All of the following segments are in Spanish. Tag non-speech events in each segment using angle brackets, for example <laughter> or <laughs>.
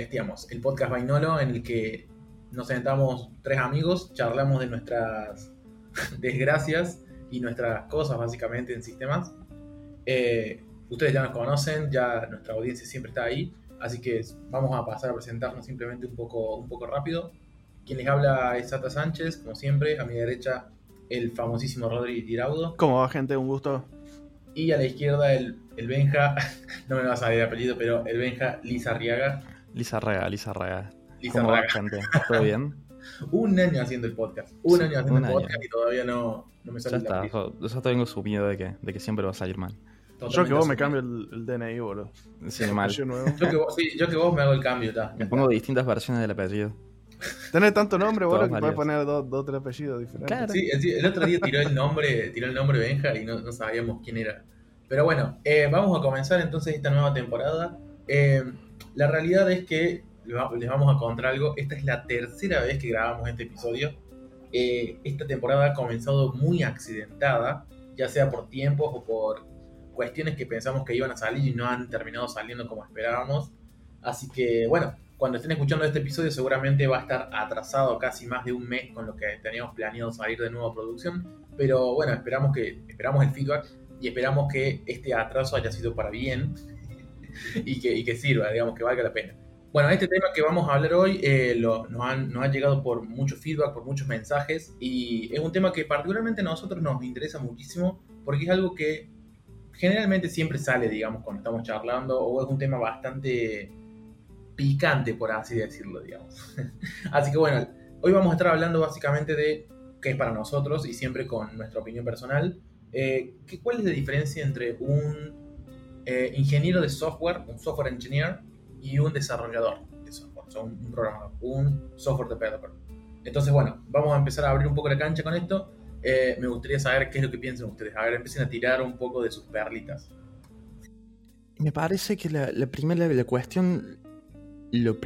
Lo el podcast Vainolo en el que nos sentamos tres amigos, charlamos de nuestras <laughs> desgracias y nuestras cosas básicamente en sistemas. Eh, ustedes ya nos conocen, ya nuestra audiencia siempre está ahí, así que vamos a pasar a presentarnos simplemente un poco, un poco rápido. Quien les habla es Sata Sánchez, como siempre, a mi derecha el famosísimo Rodri Tiraudo. ¿Cómo va gente? Un gusto. Y a la izquierda el, el Benja, <laughs> no me va a salir el apellido, pero el Benja Lizarriaga. Lizarraga, Lizarraga. Lizarraga. ¿Cómo va gente? ¿Todo bien? <laughs> un año haciendo el podcast. Un Sí, año haciendo un el año. podcast y todavía no, no me Ya sale el está, yo, yo tengo su miedo de que, de que siempre va a salir mal. Totalmente Yo que vos me cambio el, el DNI, boludo. Sí, mal. Yo que, vos, sí, yo que vos me hago el cambio, ta. Me pongo distintas versiones del apellido. Tenés tanto nombre, boludo, que puedes poner dos, dos tres apellidos diferentes. Claro. Sí, el, el otro día tiró el nombre, tiró el nombre Benja y no, no sabíamos quién era. Pero bueno, eh, vamos a comenzar entonces esta nueva temporada. Eh, la realidad es que les va- les vamos a contar algo. Esta es la tercera vez que grabamos este episodio. Eh, esta temporada ha comenzado muy accidentada, ya sea por tiempos o por cuestiones que pensamos que iban a salir y no han terminado saliendo como esperábamos. Así que bueno, cuando estén escuchando este episodio seguramente va a estar atrasado casi más de un mes con lo que teníamos planeado salir de nueva producción. Pero bueno, esperamos que esperamos el feedback y esperamos que este atraso haya sido para bien y que, y que sirva, digamos, que valga la pena. Bueno, este tema que vamos a hablar hoy eh, lo- nos, han, nos ha llegado por mucho feedback, por muchos mensajes y es un tema que particularmente a nosotros nos interesa muchísimo porque es algo que generalmente siempre sale, digamos, cuando estamos charlando o es un tema bastante picante, por así decirlo, digamos. <laughs> así que bueno, hoy vamos a estar hablando básicamente de qué es para nosotros y siempre con nuestra opinión personal. eh, ¿Cuál es la diferencia entre un eh, ingeniero de software, un software engineer, y un desarrollador de software, o un, un programador, un software developer? Entonces, bueno, vamos a empezar a abrir un poco la cancha con esto. Eh, me gustaría saber qué es lo que piensan ustedes. A ver, empiecen a tirar un poco de sus perlitas. Me parece que la, la primera la cuestión, lo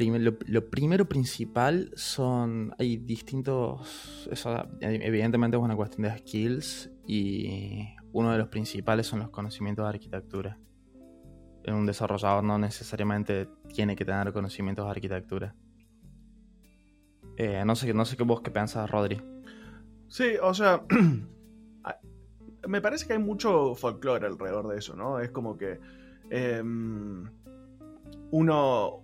primero principal son, hay distintos, eso evidentemente es una cuestión de skills y uno de los principales son los conocimientos de arquitectura. Un desarrollador no necesariamente tiene que tener conocimientos de arquitectura. Eh, no sé, no sé qué vos qué pensás, Rodri. Sí, o sea, <clears throat> me parece que hay mucho folclore alrededor de eso, ¿no? Es como que em, uno,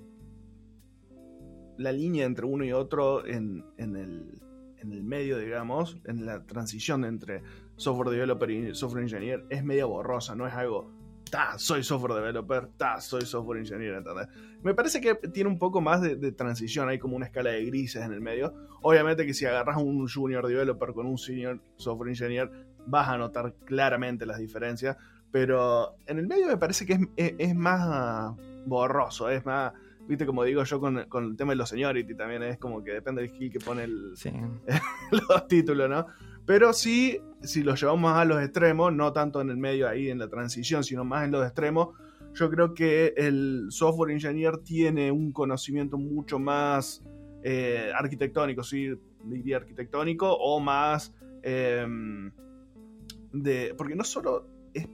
la línea entre uno y otro en, en el, en el medio, digamos, en la transición entre software developer y software engineer es media borrosa, no es algo, ta, soy software developer, ta, soy software engineer, ¿entendés? Me parece que tiene un poco más de, de transición, hay como una escala de grises en el medio. Obviamente que si agarras un junior developer con un senior software engineer, vas a notar claramente las diferencias, pero en el medio me parece que es, es- es más borroso, es más, viste como digo yo con, con el tema de los seniority también, es como que depende del skill que pone el, Sí. <laughs> los títulos, ¿no? Pero sí, si lo llevamos a los extremos, no tanto en el medio ahí en la transición, sino más en los extremos, yo creo que el software engineer tiene un conocimiento mucho más eh, arquitectónico, sí, diría arquitectónico, o más em, de. Porque no solo es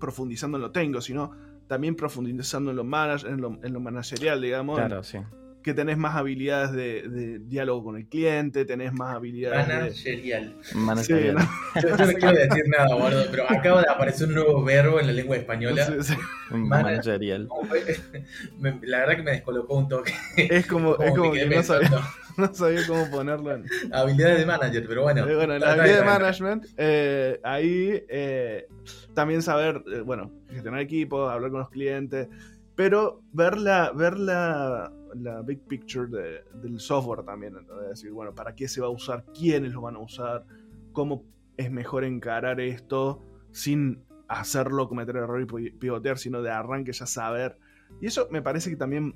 profundizando en lo técnico, sino también profundizando en lo, manage- en lo, en lo managerial, digamos, Claro, sí. Que tenés más habilidades de, de diálogo con el cliente, tenés más habilidades de... Managerial. Managerial. Sí, Yo, <laughs> yo no quiero decir nada, boludo, pero acaba de aparecer un nuevo verbo en la lengua española. Sí, sí. Managerial. <laughs> La verdad que me descolocó un toque. Es como, Como es como que no sabía, pensando. <laughs> no sabía cómo ponerlo en... Habilidades de manager, pero bueno. Eh, bueno, la habilidad de management, eh, ahí eh, también saber, eh, bueno, gestionar equipos, hablar con los clientes, pero ver la, ver la, la big picture de- del software también, ¿entendés? decir, bueno, ¿para qué se va a usar? ¿Quiénes lo van a usar? ¿Cómo es mejor encarar esto sin hacerlo cometer error y pi- pivotear, sino de arranque ya saber? Y eso me parece que también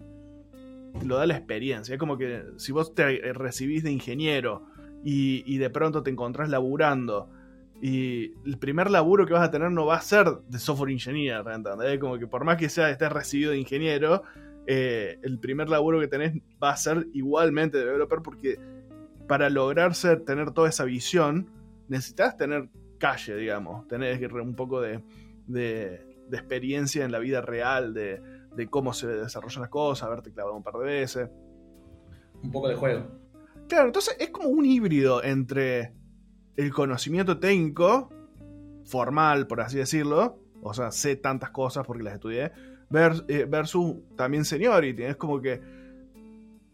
lo da la experiencia. Es como que si vos te recibís de ingeniero y, y de pronto te encontrás laburando y el primer laburo que vas a tener no va a ser de software engineer, ¿entendés? Como que por más que sea estés recibido de ingeniero, eh, el primer laburo que tenés va a ser igualmente de developer porque para lograr ser, tener toda esa visión necesitas tener calle, digamos, tener un poco de, de- de experiencia en la vida real, de, de cómo se desarrollan las cosas, haberte clavado un par de veces. Un poco de juego. Claro, entonces es como un híbrido entre el conocimiento técnico, formal, por así decirlo, o sea, sé tantas cosas porque las estudié, eh, versus también seniority. Es como que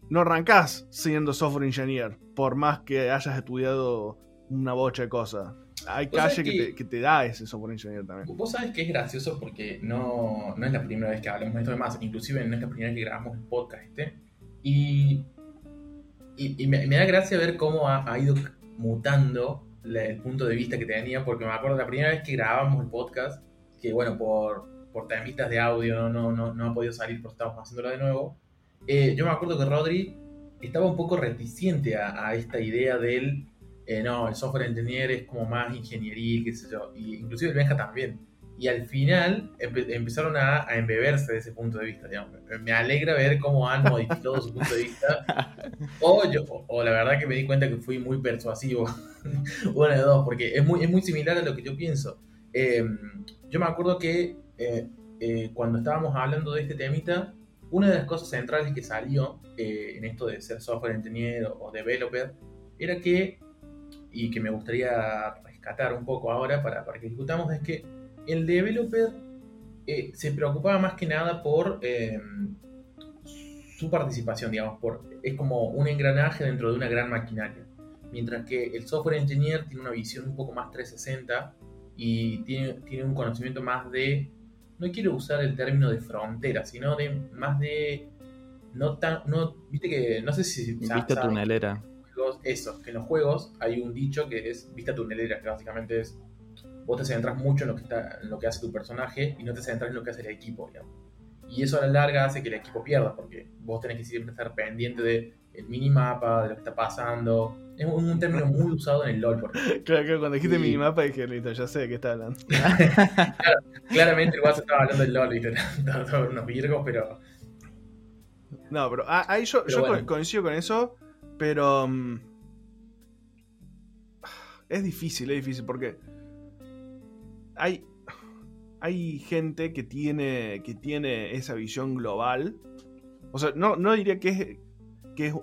no arrancás siendo software engineer, por más que hayas estudiado una bocha de cosas. Hay calle que, te, da ese software engineer también. Vos sabés que es gracioso porque no, no es la primera vez que hablamos de esto, además, inclusive no es la primera vez que grabamos el podcast este. Y, y, me, da gracia ver cómo ha, ido mutando el punto de vista que tenía, porque me acuerdo la primera vez que grabamos el podcast, que bueno, por, por temitas de audio no, no, no, ha podido salir porque estamos haciéndolo de nuevo. Eh, yo me acuerdo que Rodri estaba un poco reticente a, esta idea del, eh, no, el software engineer es como más ingeniería, qué sé yo, y inclusive el Benja también. Y al final empezaron a, embeberse de ese punto de vista. Digamos. Me alegra ver cómo han modificado su punto de vista. <laughs> O, yo, o, la verdad que me di cuenta que fui muy persuasivo. <laughs> Uno de dos, porque es muy, es muy similar a lo que yo pienso. Em, yo me acuerdo que eh, eh, cuando estábamos hablando de este temita, una de las cosas centrales que salió eh, en esto de ser software engineer o developer era que, y que me gustaría rescatar un poco ahora para, para que discutamos, es que el developer se preocupaba más que nada por su participación, digamos, por, es como un engranaje dentro de una gran maquinaria. Mientras que el software engineer tiene una visión un poco más 360 y tiene, tiene un conocimiento más de, no quiero usar el término de frontera, sino de más de, no tan, no, viste que, no sé si... Vista tunelera. Eso, que en los juegos hay un dicho que es vista tunelera, que básicamente es, vos te centras mucho en lo que, está, en lo que hace tu personaje y no te centras en lo que hace el equipo, digamos. Y eso a la larga hace que el equipo pierda, porque vos tenés que siempre estar pendiente del el minimapa, de lo que está pasando, es un, término muy usado en el LOL. <laughs> Claro, claro, cuando dijiste minimapa dije, listo, ya sé de qué está hablando. <laughs> <laughs> claramente el guaso estaba hablando del LOL. Todos unos virgos, pero. No, pero ah, ahí yo, yo coincido con eso, pero. Mm, es difícil, es difícil, porque. Hay. Hay gente que tiene, que tiene esa visión global. O sea, no, no diría que es, que es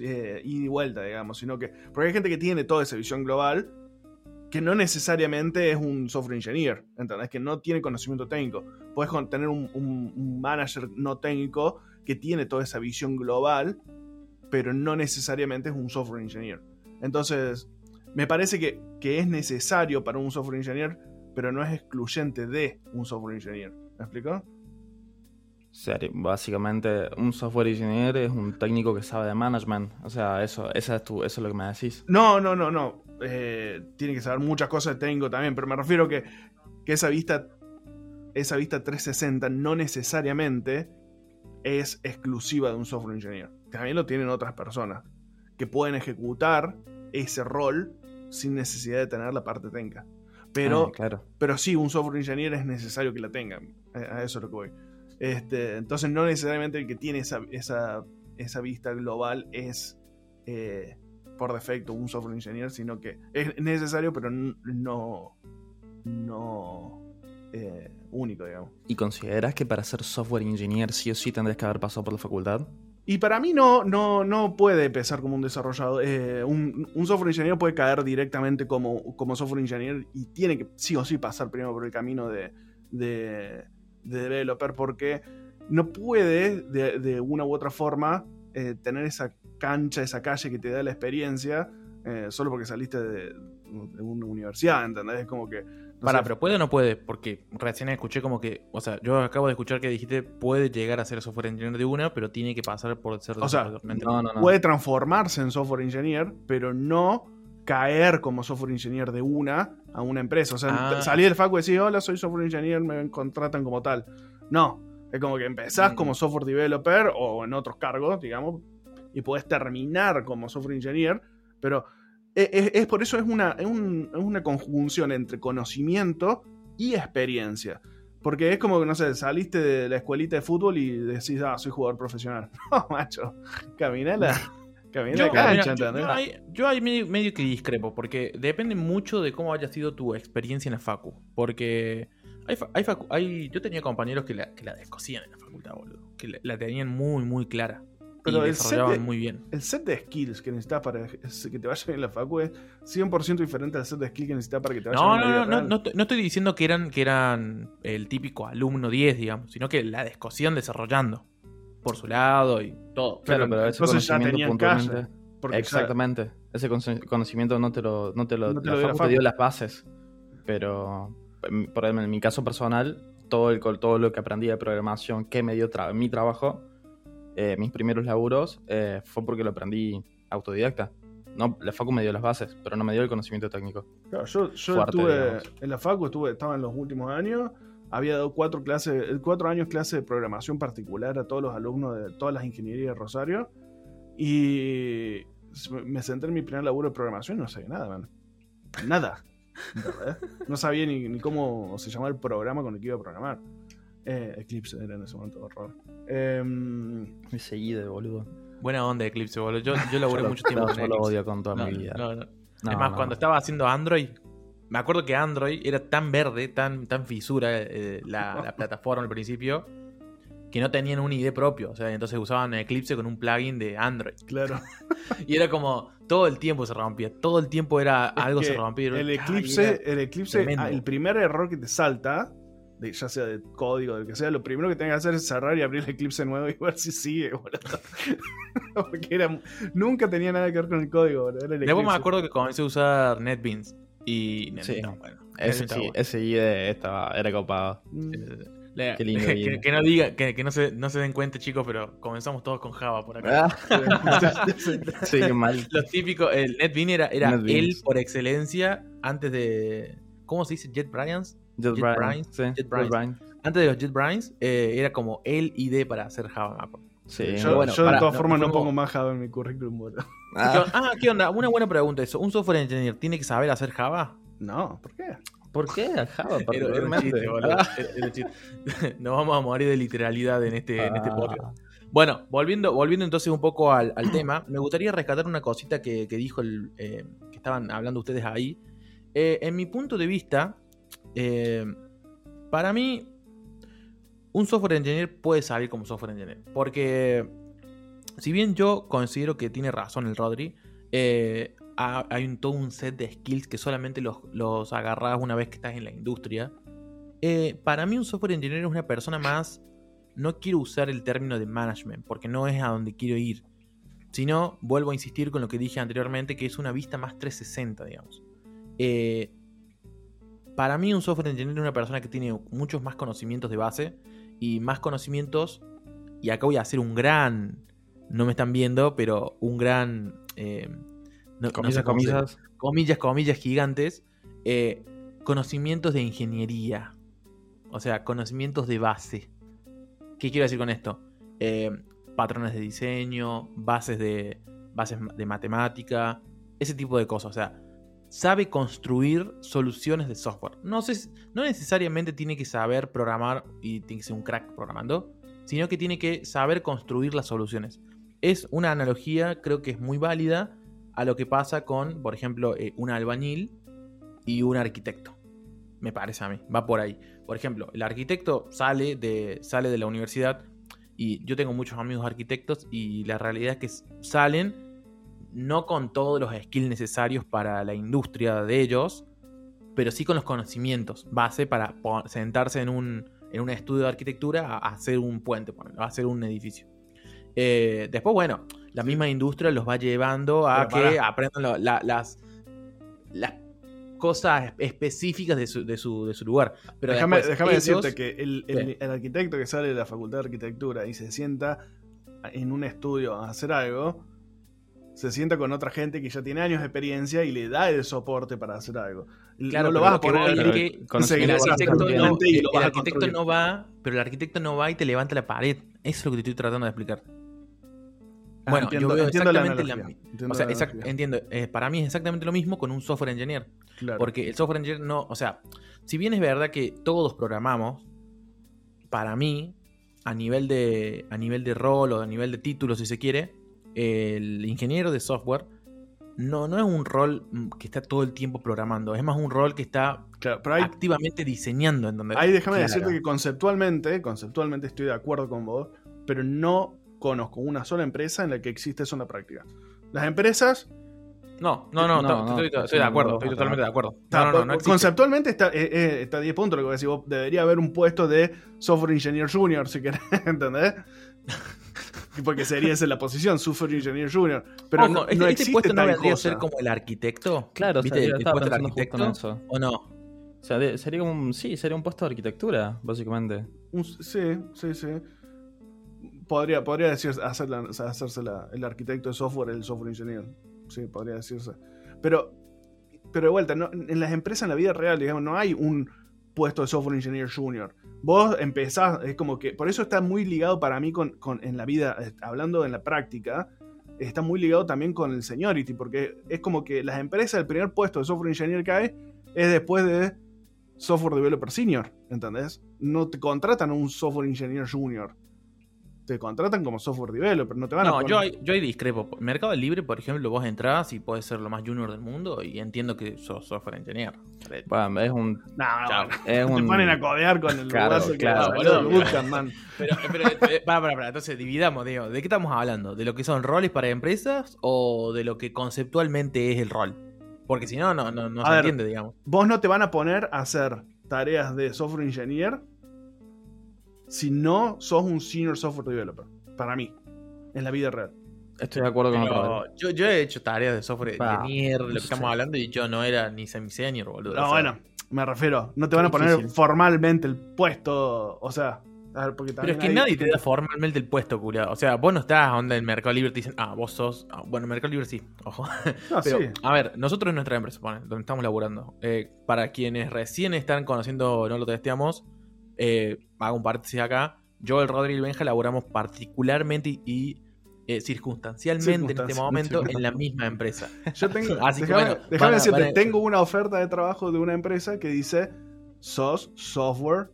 eh, ida y vuelta, digamos, sino que. Porque hay gente que tiene toda esa visión global que no necesariamente es un software engineer, ¿entendés? Que no tiene conocimiento técnico. Puedes tener un, manager no técnico que tiene toda esa visión global, pero no necesariamente es un software engineer. Entonces, me parece que, que es necesario para un software engineer, pero no es excluyente de un software engineer. ¿Me explico? Básicamente un software engineer es un técnico que sabe de management. O sea, eso, esa es tu, eso es lo que me decís. No, no, no, no. Eh, tiene que saber muchas cosas de técnico también, pero me refiero que, que esa vista, esa vista 360 no necesariamente es exclusiva de un software engineer. También lo tienen otras personas que pueden ejecutar ese rol sin necesidad de tener la parte técnica. Pero, ah, claro. pero sí, un software engineer es necesario que la tengan. A eso es lo que voy. Este, entonces no necesariamente el que tiene esa, esa, vista global es eh, por defecto un software engineer, sino que es necesario, pero no, no eh, único, digamos. ¿Y consideras que para ser software engineer sí o sí tendrías que haber pasado por la facultad? Y para mí no, no, no puede empezar como un desarrollador. Eh, un, software engineer puede caer directamente como, como software engineer y tiene que sí o sí pasar primero por el camino de de developer porque no puede de, una u otra forma eh, tener esa cancha, esa calle que te da la experiencia eh, solo porque saliste de, una universidad, ¿entendés? Es como que... Para, pero puede o no puede, porque recién escuché como que, o sea, yo acabo de escuchar que dijiste puede llegar a ser software engineer de una, pero tiene que pasar por ser o sea, no, no, puede transformarse en software engineer, pero no caer como software engineer de una a una empresa. O sea, ah. salir del facu y decir, hola, soy software engineer, me contratan como tal. No, es como que empezás como mm. software developer o en otros cargos, digamos, y podés terminar como software engineer, pero es, por eso es una, es, una conjunción entre conocimiento y experiencia. Porque es como que, no sé, saliste de la escuelita de fútbol y decís, ah, soy jugador profesional. <laughs> No, macho, caminala <laughs> yo, ahí, medio, que discrepo, porque depende mucho de cómo haya sido tu experiencia en la Facu. Porque Hay, hay facu- hay- yo tenía compañeros que la, que la descosían en la facultad, boludo. Que la, la tenían muy, muy clara. Pero y el set desarrollaban de- muy bien. El set de skills que necesitas para que te vaya bien en la facu es 100% diferente al set de skills que necesitas para que te vaya No, bien en la no, no, no, no, no estoy diciendo que eran, que eran el típico alumno 10, digamos, sino que la descosían desarrollando por su lado y todo. Pero Claro, pero ese entonces conocimiento puntualmente. Porque ya- Exactamente. Ese cono- conocimiento no te lo, no te lo, No te la lo dio te dio las bases. Pero en- por ejemplo, en mi caso personal, todo, el, todo lo que aprendí de programación que me dio tra- mi trabajo, eh, mis primeros laburos, eh, fue porque lo aprendí autodidacta. No, la facu me dio las bases, pero no me dio el conocimiento técnico. Claro, yo yo Fuerte, estuve digamos. en la facu, estuve, estaba en los últimos años, había dado cuatro clases, eh, cuatro años clase de programación particular a todos los alumnos de todas las ingenierías de Rosario y me senté en mi primer laburo de programación y no sabía nada, man. Nada. No sabía ni, ni cómo se llamaba el programa con el que iba a programar. Eh, Eclipse era en ese momento horror. Em, Ese de boludo. Buena onda Eclipse, boludo. Yo, yo <laughs> laburé Yo lo- mucho tiempo no, con yo lo Eclipse. odio con toda No, mi vida. no, no. No, es más, no. cuando estaba haciendo Android, me acuerdo que Android era tan verde, tan, tan fisura eh, la, la <laughs> plataforma al principio, que no tenían un ID propio. O sea, entonces usaban Eclipse con un plugin de Android. claro. <laughs> Y era como todo el tiempo se rompía, todo el tiempo era Es algo se rompía. El eclipse, el eclipse, tremendo. ah, el primer error que te salta, de- ya sea de código, de que sea, lo primero que tengas que hacer es cerrar y abrir el eclipse nuevo y <laughs> ver si sigue, boludo. Porque era, nunca tenía nada que ver con el código, boludo. Era el Después me acuerdo que comencé a usar NetBeans. Y Sí. no, bueno, Ese, sí, ese ID estaba, era copado. Mm, Qué lindo que, no diga, que, que no, se, no se den cuenta, chicos, pero comenzamos todos con Java por acá. Ah, <laughs> <laughs> sí, qué mal. Los típicos, el NetBeans era, era él por excelencia antes de. ¿Cómo se dice? JetBrains. JetBrains. JetBrains, Sí, JetBrains. JetBrains. Antes de los JetBrains, eh, era como el ID para hacer Java. Sí, yo bueno, yo de todas no, formas no pongo más Java en mi currículum, boludo. ¿Qué ah, Ah, ¿qué onda? Una buena pregunta eso. ¿Un software engineer tiene que saber hacer Java? No, ¿por qué? ¿Por qué a Java <laughs> Era, era un particularmente? chiste, boludo. Era- <laughs> era un chiste. <laughs> Nos vamos a morir de literalidad en este, en este Ah. podcast. Bueno, volviendo, volviendo entonces un poco al, al tema, <clears throat> me gustaría rescatar una cosita que, que dijo el, eh, que estaban hablando ustedes ahí. Eh, en mi punto de vista, eh, para mí, un software engineer puede salir como software engineer. Porque, si bien yo considero que tiene razón el Rodri, eh, ha- hay un, todo un set de skills que solamente los, los agarras una vez que estás en la industria. Eh, para mí un software engineer es una persona más... No quiero usar el término de management porque no es a donde quiero ir. Sino, vuelvo a insistir con lo que dije anteriormente, que es una vista más 360, digamos. Eh, para mí un software engineer es una persona que tiene muchos más conocimientos de base y más conocimientos, y acá voy a hacer un gran, no me están viendo, pero un gran... eh, no- no Comillas, sé cómo se- comillas. comillas, comillas gigantes, eh, conocimientos de ingeniería. O sea, conocimientos de base. ¿Qué quiero decir con esto? Eh, patrones de diseño, bases de, bases de matemática, ese tipo de cosas. O sea, sabe construir soluciones de software. No, no necesariamente tiene que saber programar y tiene que ser un crack programando, sino que tiene que saber construir las soluciones. Es una analogía, creo que es muy válida a lo que pasa con, por ejemplo, eh, un albañil y un arquitecto. Me parece a mí, va por ahí. Por ejemplo, el arquitecto sale de, sale de la universidad y yo tengo muchos amigos arquitectos y la realidad es que salen no con todos los skills necesarios para la industria de ellos, pero sí con los conocimientos base para sentarse en un, en un estudio de arquitectura a, hacer un puente, a hacer un edificio. Eh, después, bueno, la misma industria los va llevando a Pero que aprendan la- las, las cosas específicas de su, de su, de su lugar. Pero déjame después déjame ellos- decirte que el, el- arquitecto que sale de la facultad de arquitectura y se sienta en un estudio a hacer algo, se sienta con otra gente que ya tiene años de experiencia y le da el soporte para hacer algo. Claro, no lo vas a poner el- arquitecto, no va, pero el arquitecto no va y te levanta la pared. Eso es lo que te estoy tratando de explicar. Ah, Bueno, entiendo- yo veo entiendo exactamente la, analogía, entiendo O sea, la exact- analogía. entiendo. eh, para mí es exactamente lo mismo con un software engineer. Claro. Porque el software engineer no. O sea, si bien es verdad que todos programamos, para mí, a nivel de. a nivel de rol o a nivel de título, si se quiere, el ingeniero de software no, no es un rol mm, que está todo el tiempo programando, es más un rol que está Claro, pero hay, activamente diseñando. ¿entendés? ahí déjame Claro. decirte que conceptualmente, conceptualmente estoy de acuerdo con vos, pero no conozco una sola empresa en la que existe eso en la práctica. Las empresas, No, no, no, No, to- no, estoy, no, estoy de no, acuerdo, no, estoy no, totalmente no. de acuerdo. No, no, no, no conceptualmente está, eh, eh, está a 10 puntos lo que decís vos. Debería haber un puesto de software engineer junior, si querés, <laughs> ¿entendés? <laughs> Porque sería esa la posición, software engineer junior. Pero Ojo, no, este, no este existe puesto no tal vendría a cosa. ser como el arquitecto. Claro, ¿Viste? sería- el puesto del en arquitecto. eso. ¿O no? O sea, de- sería como un, sí, sería un puesto de arquitectura, básicamente. Un- sí, sí, sí. Podría, podría decir, hacer la- hacerse la- el arquitecto de software, el software engineer. Sí, podría decirse. Pero, pero de vuelta, no- en las empresas, en la vida real, digamos, no hay un puesto de software engineer junior. Vos empezás, es como que, por eso está muy ligado para mí con, con- en la vida, eh, hablando en la práctica, está muy ligado también con el seniority, porque es como que las empresas, el primer puesto de software engineer que hay es después de software developer senior, ¿entendés? No te contratan a un software engineer junior. Te contratan como software developer, no te van a No, poner- yo ahí, yo ahí discrepo. Mercado Libre, por ejemplo, vos entrás y puedes ser lo más junior del mundo y entiendo que sos software engineer. Bueno, es un. No, no, Chao. bueno. Es Te un ponen a codear con el Claro, que claro, del boludo. bootcamp, man. Pero, pero, eh, para, para, para, entonces dividamos, digo, ¿de qué estamos hablando? ¿De lo que son roles para empresas o de lo que conceptualmente es el rol? Porque si no, no, no, no se ver. entiende, digamos. Vos no te van a poner a hacer tareas de software engineer si no sos un senior software developer. Para mí, en la vida real. Estoy de acuerdo con Pero yo, yo he hecho tareas de software Va, engineer, lo que estamos hablando, y yo no era ni semi-senior, boludo. No, o sea, bueno, me refiero. No te van a poner Difícil. formalmente el puesto. O sea, a ver, porque Pero es que hay- nadie te da formalmente el puesto, culiado. O sea, vos no estás onda en Mercado Libre te dicen, ah, vos sos. ah, bueno, en Mercado Libre sí, ojo. <laughs> No, Pero, sí. a ver, nosotros en nuestra empresa, donde estamos laburando, eh, para quienes recién están conociendo, no lo testeamos, eh, hago un paréntesis acá. Yo, el Rodri y el Benja laburamos particularmente y, y, eh, circunstancialmente en este momento en la misma empresa. <laughs> Yo tengo, <laughs> Así que, déjame, bueno, déjame decirte, tengo una oferta de trabajo de una empresa que dice sos software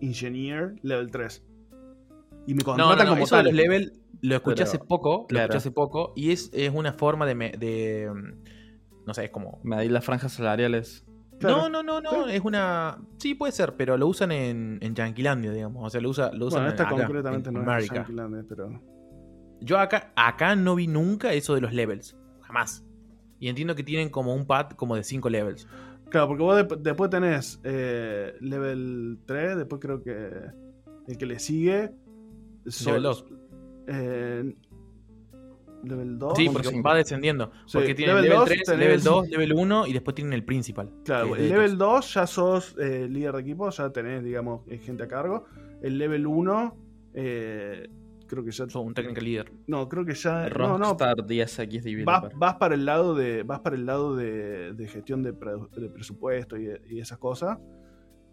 engineer level 3. Y me No, no, contratan no, como eso tal. los level lo escuché Pero, hace poco, lo escuché hace poco, y es, es una forma de, me- de, mm, no sé, es como Medir las franjas salariales. Claro. No, no, no, no, es una. Sí, puede ser, pero lo usan en, en Yanquilandia, digamos. O sea, lo, usa, lo usan Bueno, esta acá, concretamente en no es. Yanquilandia, pero. Yo acá, acá no vi nunca eso de los levels. Jamás. Y entiendo que tienen como un pad como de 5 levels. Claro, porque vos después tenés eh, level 3, después creo que el que le sigue. son- Level 2. eh, level 2. Sí, porque va descendiendo. Sí, Porque tienen level level, dos 3, tenés- level 2, level 1 y después tienen el principal. Claro, es el level ellos. 2 ya sos eh, líder de equipo, ya tenés, digamos, eh, gente a cargo. El level 1, eh, creo que ya. Sos un technical leader. No, creo que ya. No, no, Rockstar 10X vas, Developer. vas para el lado de. Vas para el lado de, de gestión de, pre- de presupuesto y, y esas cosas.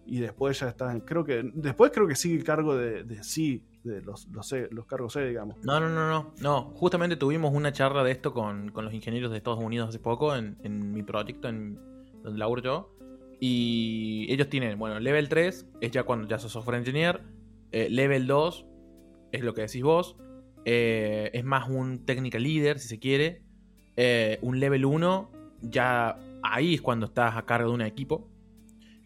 Y después ya estás. Creo que. Después creo que sigue el cargo de, de sí, de los, los, cargos C, digamos. No, no, no, no. No, justamente tuvimos una charla de esto con, con los ingenieros de Estados Unidos hace poco en, en mi proyecto, en donde laburo yo. Y ellos tienen, bueno, level 3 es ya cuando ya sos software engineer. eh, level 2 es lo que decís vos. eh, es más un technical leader, si se quiere. eh, un level 1 ya ahí es cuando estás a cargo de un equipo.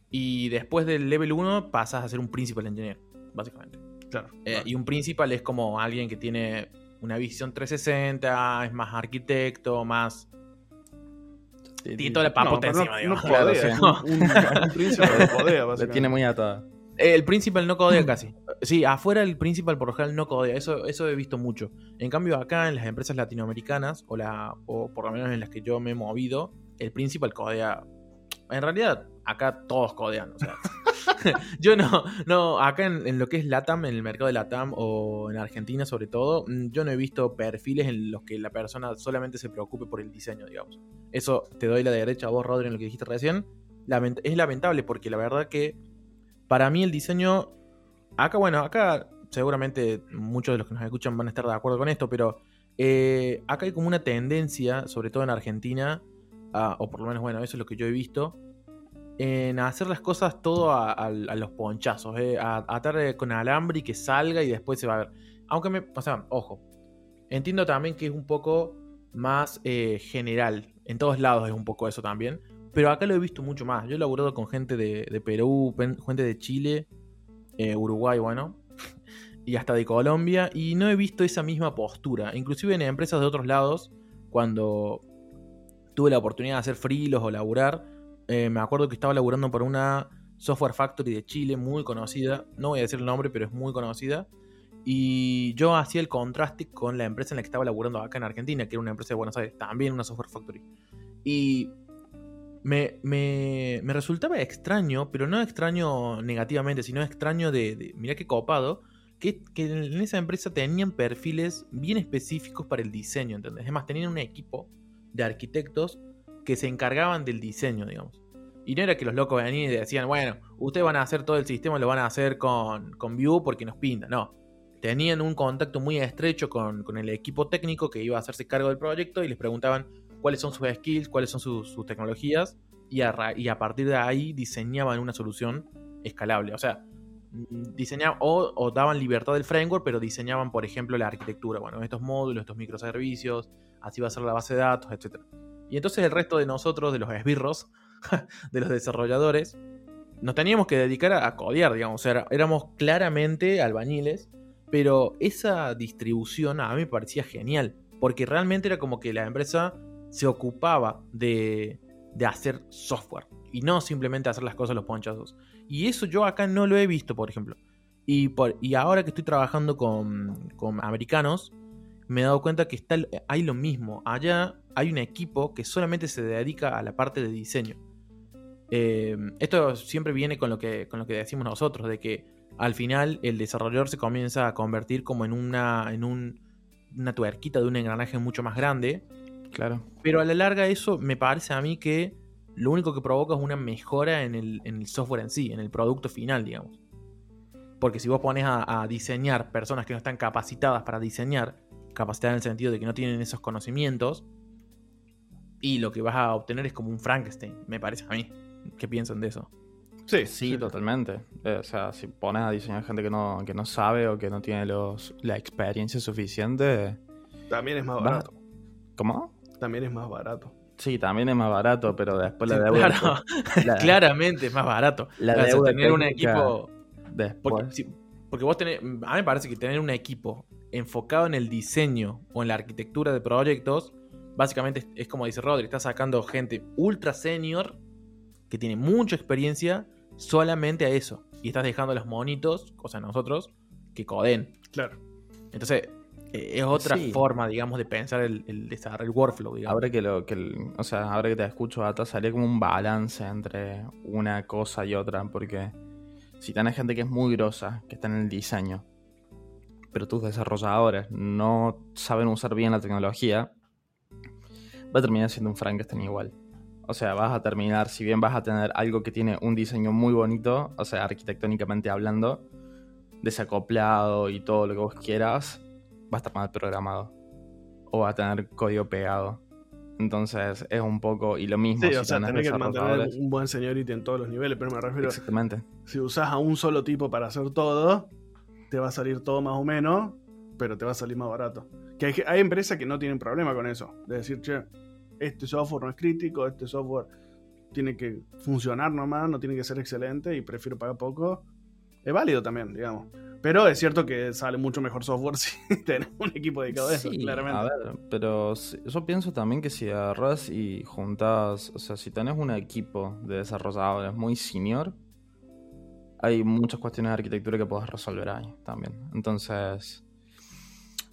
Y después del level 1 pasas a ser un principal engineer, básicamente. Claro. Eh, y un principal es como alguien que tiene una visión 360, es más arquitecto, más. Toda la No, papota encima, no, digamos. no Claro, <laughs> codea, <laughs> un, codea, tiene muy atada. El principal no codea casi. Sí, afuera el principal por lo general no codea. Eso, eso he visto mucho. En cambio, acá en las empresas latinoamericanas, o, la, o por lo menos en las que yo me he movido, el principal codea. En realidad, acá todos codean. <laughs> Yo no, no, acá en, lo que es LATAM, en el mercado de LATAM o en Argentina sobre todo, mm, yo no he visto perfiles en los que la persona solamente se preocupe por el diseño, digamos. Eso te doy la derecha a vos, Rodri, en lo que dijiste recién. Es lamentable porque la verdad que para mí el diseño, acá bueno, acá seguramente muchos de los que nos escuchan van a estar de acuerdo con esto, pero eh, acá hay como una tendencia, sobre todo en Argentina, a- o por lo menos bueno, eso es lo que yo he visto, en hacer las cosas todo a, los ponchazos, eh, a, atar eh, con alambre y que salga y después se va a ver. Aunque me, o sea, ojo, entiendo también que es un poco más eh, general En todos lados es un poco eso también. Pero acá lo he visto mucho más. Yo he laburado con gente de, Perú, gente de Chile, Uruguay, bueno, <laughs> y hasta de Colombia, y no he visto esa misma postura. Inclusive en empresas de otros lados, cuando tuve la oportunidad de hacer freelos o laburar, eh, me acuerdo que estaba laburando por una software factory de Chile muy conocida, no voy a decir el nombre, pero es muy conocida, y yo hacía el contraste con la empresa en la que estaba laburando acá en Argentina, que era una empresa de Buenos Aires, también una software factory. Y me, me- me resultaba extraño, pero no extraño negativamente, sino extraño de, de mirá qué copado, que, que en esa empresa tenían perfiles bien específicos para el diseño, ¿entendés? Es más, tenían un equipo de arquitectos que se encargaban del diseño, digamos. Y no era que los locos venían y decían, bueno, ustedes van a hacer todo el sistema, lo van a hacer con, con Vue porque nos pinta. No. Tenían un contacto muy estrecho con, con el equipo técnico que iba a hacerse cargo del proyecto y les preguntaban cuáles son sus skills, cuáles son sus, tecnologías y a, y a partir de ahí diseñaban una solución escalable. O sea, diseñaban o, daban libertad del framework, pero diseñaban, por ejemplo, la arquitectura. Bueno, estos módulos, estos microservicios, así va a ser la base de datos, etc. Y entonces el resto de nosotros, de los esbirros, <laughs> de los desarrolladores, nos teníamos que dedicar a, codear, digamos. O sea, éramos claramente albañiles, pero esa distribución a mí me parecía genial, porque realmente era como que la empresa se ocupaba de, de hacer software y no simplemente hacer las cosas los ponchazos. Y eso yo acá no lo he visto, por ejemplo. Y, por, y ahora que estoy trabajando con, con americanos, me he dado cuenta que está, hay lo mismo. Allá hay un equipo que solamente se dedica a la parte de diseño. Eh, esto siempre viene con lo, que, con lo que decimos nosotros, de que al final el desarrollador se comienza a convertir como en una, en un- una tuerquita de un engranaje mucho más grande. Claro. Pero a la larga eso me parece a mí que lo único que provoca es una mejora en el, en el software en sí, en el producto final, digamos. Porque si vos pones a, a diseñar personas que no están capacitadas para diseñar, capacitadas en el sentido de que no tienen esos conocimientos, y lo que vas a obtener es como un Frankenstein, me parece a mí. ¿Qué piensan de eso? Sí, Sí, totalmente. Eh, o sea, si pones a diseñar gente que no, que no sabe o que no tiene los, la experiencia suficiente. También es más va- barato. ¿Cómo? También es más barato. Sí, también es más barato, pero después la Sí, deuda. claro, <laughs> la- <laughs> claramente es más barato. La O sea, deuda tener un equipo Después. Porque, sí, porque vos tenés. A mí me parece que tener un equipo enfocado en el diseño o en la arquitectura de proyectos, básicamente es, es como dice Rodri, está sacando gente ultra senior que tiene mucha experiencia solamente a eso. Y estás dejando a los monitos, o sea, nosotros, que coden. Claro. Entonces, es otra Sí. forma, digamos, de pensar el, el el workflow, digamos. Ahora que lo que el- o sea, ahora que te escucho Ata, sale como un balance entre una cosa y otra, porque si tenés gente que es muy grosa, que está en el diseño, pero tus desarrolladores no saben usar bien la tecnología, va a terminar siendo un Frankenstein igual. O sea, vas a terminar, si bien vas a tener algo que tiene un diseño muy bonito, o sea, arquitectónicamente hablando, desacoplado y todo lo que vos quieras, va a estar mal programado. O va a tener código pegado. Entonces es un poco. Y lo mismo Sí, si o sea, tenés tenés que mantener un buen seniority en todos los niveles, pero me refiero, Exactamente. si usás a un solo tipo para hacer todo, te va a salir todo más o menos, pero te va a salir más barato. Que hay, hay empresas que no tienen problema con eso. De decir, che, este software no es crítico, este software tiene que funcionar nomás, no tiene que ser excelente y prefiero pagar poco. Es válido también, digamos. Pero es cierto que sale mucho mejor software <laughs> si tenés un equipo dedicado a eso, Sí, claramente. A ver, pero yo pienso también que si agarras y juntas, o sea, si tenés un equipo de desarrolladores muy senior, hay muchas cuestiones de arquitectura que podés resolver ahí también. Entonces,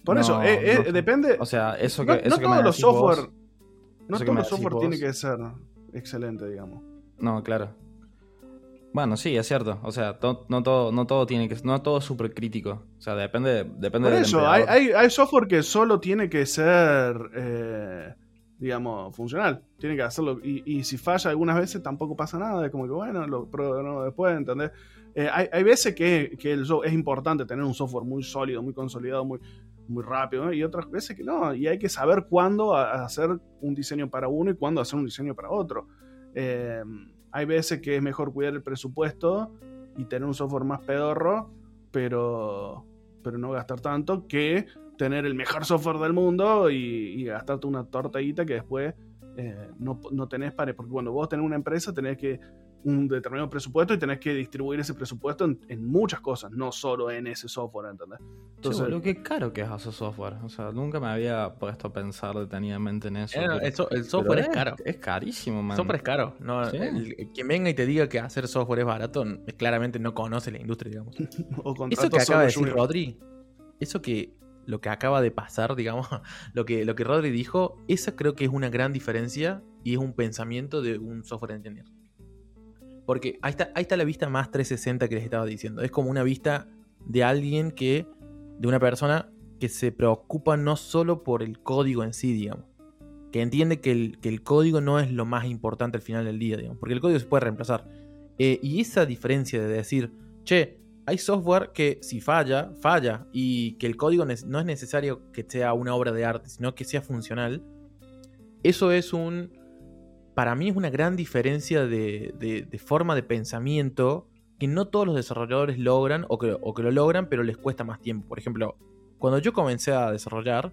Por no, eso, eh, eh, no- depende. o sea, eso no que, eso no que me todos los vos- software, no eso los decís software vos- tiene que ser excelente, digamos. No, claro. Bueno, sí, es cierto. O sea, to- no todo, no todo tiene que, no todo es súper crítico. O sea, depende, depende Por del eso, hay, hay, hay software que solo tiene que ser, eh, digamos, funcional. Tiene que hacerlo. Y, y si falla algunas veces tampoco pasa nada. Es como que, bueno, lo pruebo después, ¿entendés? Eh, hay, hay veces que, que el es importante tener un software muy sólido, muy consolidado, muy, muy rápido, ¿no? y otras veces que no. Y hay que saber cuándo hacer un diseño para uno y cuándo hacer un diseño para otro. Eh, hay veces que es mejor cuidar el presupuesto y tener un software más pedorro, pero, pero no gastar tanto, que tener el mejor software del mundo y, gastarte una tortadita que después eh, no, no tenés para, porque cuando vos tenés una empresa tenés que un determinado presupuesto y tenés que distribuir ese presupuesto en, en muchas cosas, no solo en ese software, ¿entendés? Entonces, lo que caro que es hacer software. O sea, nunca me había puesto a pensar detenidamente en eso. Pero- el, so- el software es caro. Es carísimo, El man. software es caro. No, Sí. el- el- quien venga y te diga que hacer software es barato, claramente no conoce la industria, digamos. <laughs> o Eso que acaba de decir junior. Rodri, eso que lo que acaba de pasar, digamos, <laughs> lo que, lo que Rodri dijo, esa creo que es una gran diferencia y es un pensamiento de un software engineer. Porque ahí está, la vista más 360 que les estaba diciendo. Es como una vista de alguien que, de una persona que se preocupa no solo por el código en sí, digamos. Que entiende que el, código no es lo más importante al final del día, digamos. Porque el código se puede reemplazar. Eh, y esa diferencia de decir, che, hay software que si falla, falla. Y que el código no es necesario que sea una obra de arte, sino que sea funcional. Eso es un. Para mí es una gran diferencia de, de- de forma de pensamiento que no todos los desarrolladores logran o que, o que lo logran, pero les cuesta más tiempo. Por ejemplo, cuando yo comencé a desarrollar,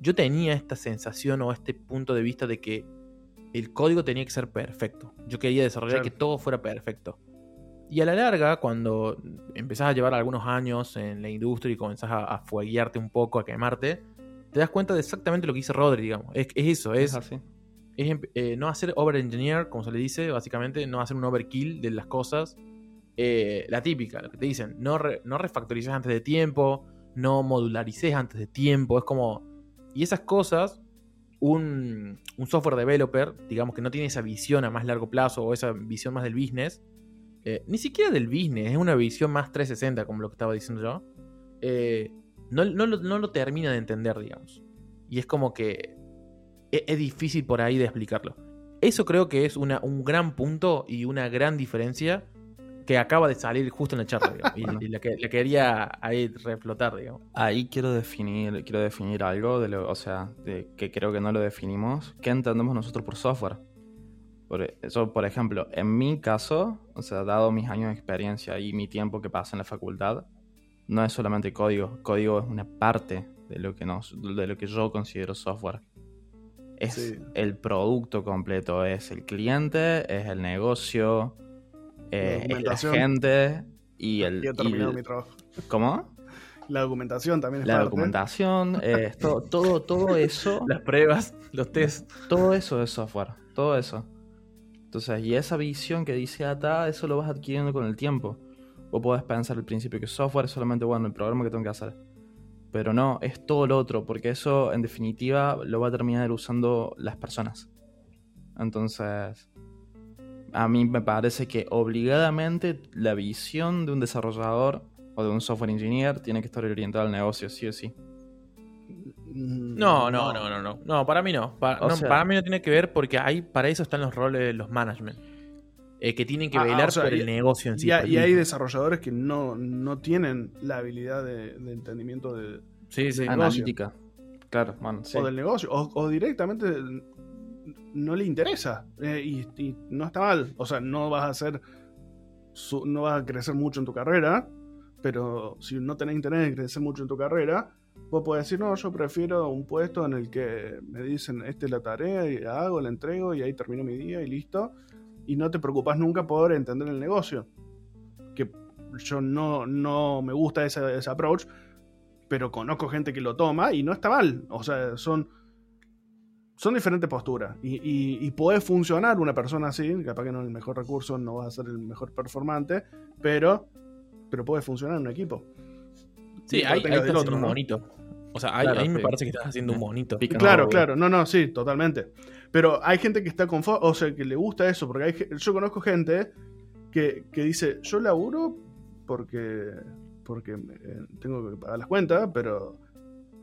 yo tenía esta sensación o este punto de vista de que el código tenía que ser perfecto. Yo quería desarrollar Claro. que todo fuera perfecto. Y a la larga, cuando empezás a llevar algunos años en la industria y comenzás a, a fueguearte un poco, a quemarte, te das cuenta de exactamente lo que dice Rodri, digamos. Es, es eso, Es es, así. Em- eh, no hacer over-engineer, como se le dice, básicamente, no hacer un overkill de las cosas. Eh, la típica, lo que te dicen, no, re- no refactorices antes de tiempo, no modularices antes de tiempo, es como... Y esas cosas, un, un software developer, digamos que no tiene esa visión a más largo plazo o esa visión más del business, eh, ni siquiera del business, es una visión más 360, como lo que estaba diciendo yo, no, no lo- no lo termina de entender, digamos. Y es como que e- es, difícil por ahí de explicarlo. Eso creo que es una, un gran punto y una gran diferencia que acaba de salir justo en la charla, y, y la, que, la quería ahí reflotar, digamos. Ahí quiero definir, quiero definir algo de lo, o sea, que creo que no lo definimos. ¿Qué entendemos nosotros por software? Por eso, por ejemplo, en mi caso, o sea, dado mis años de experiencia y mi tiempo que pasa en la facultad, no es solamente código. Código es una parte de lo que nos, de lo que yo considero software. Es Sí. el producto completo, es el cliente, es el negocio, eh, es la gente y el. Ya he y terminado el- mi trabajo. ¿Cómo? La documentación también es La parte. documentación, eh, to- <laughs> todo, todo eso, Las pruebas, los test. todo eso es software, todo eso. Entonces, y esa visión que dice Ata, eso lo vas adquiriendo con el tiempo. Vos podés pensar al principio que software es solamente, bueno, el programa que tengo que hacer. Pero no, es todo lo otro, porque eso en definitiva lo va a terminar usando las personas. Entonces, a mí me parece que obligadamente la visión de un desarrollador o de un software engineer tiene que estar orientada al negocio, sí o sí. Mm, No, no, no, no, no. No, para mí no. Para, no, sea- para mí no tiene que ver porque ahí para eso están los roles de los management. Eh, que tienen que Ah, ah, velar o sea, por y- el negocio en sí. Y, hay- y desarrolladores que no, no tienen la habilidad de, de entendimiento de, Sí, sí. de- Analítica. Claro, sí. o del negocio, o, o directamente no le interesa. eh, y, y no está mal. O sea, no vas a hacer. su- no vas a crecer mucho en tu carrera. Pero si no tenés interés en crecer mucho en tu carrera, vos podés decir, no, yo prefiero un puesto en el que me dicen, esta es la tarea, y la hago, la entrego, y ahí termino mi día y listo. Y no te preocupas nunca por entender el negocio. Que yo no, no me gusta ese, ese approach, pero conozco gente que lo toma y no está mal. O sea, son, son diferentes posturas. Y, y, y puede funcionar una persona así, capaz que no es el mejor recurso, no vas a ser el mejor performante, pero, pero puede funcionar en un equipo. Sí, Y ahí, depende ahí del estás otro, ¿no? monito. O sea, ahí, Claro, ahí me sí. parece que estás haciendo un monito. Pica- Claro, No, claro, no, no, sí, totalmente. Pero hay gente que está conforme, o sea, que le gusta eso, porque hay, yo conozco gente que, que dice, yo laburo porque, porque eh, tengo que pagar las cuentas, pero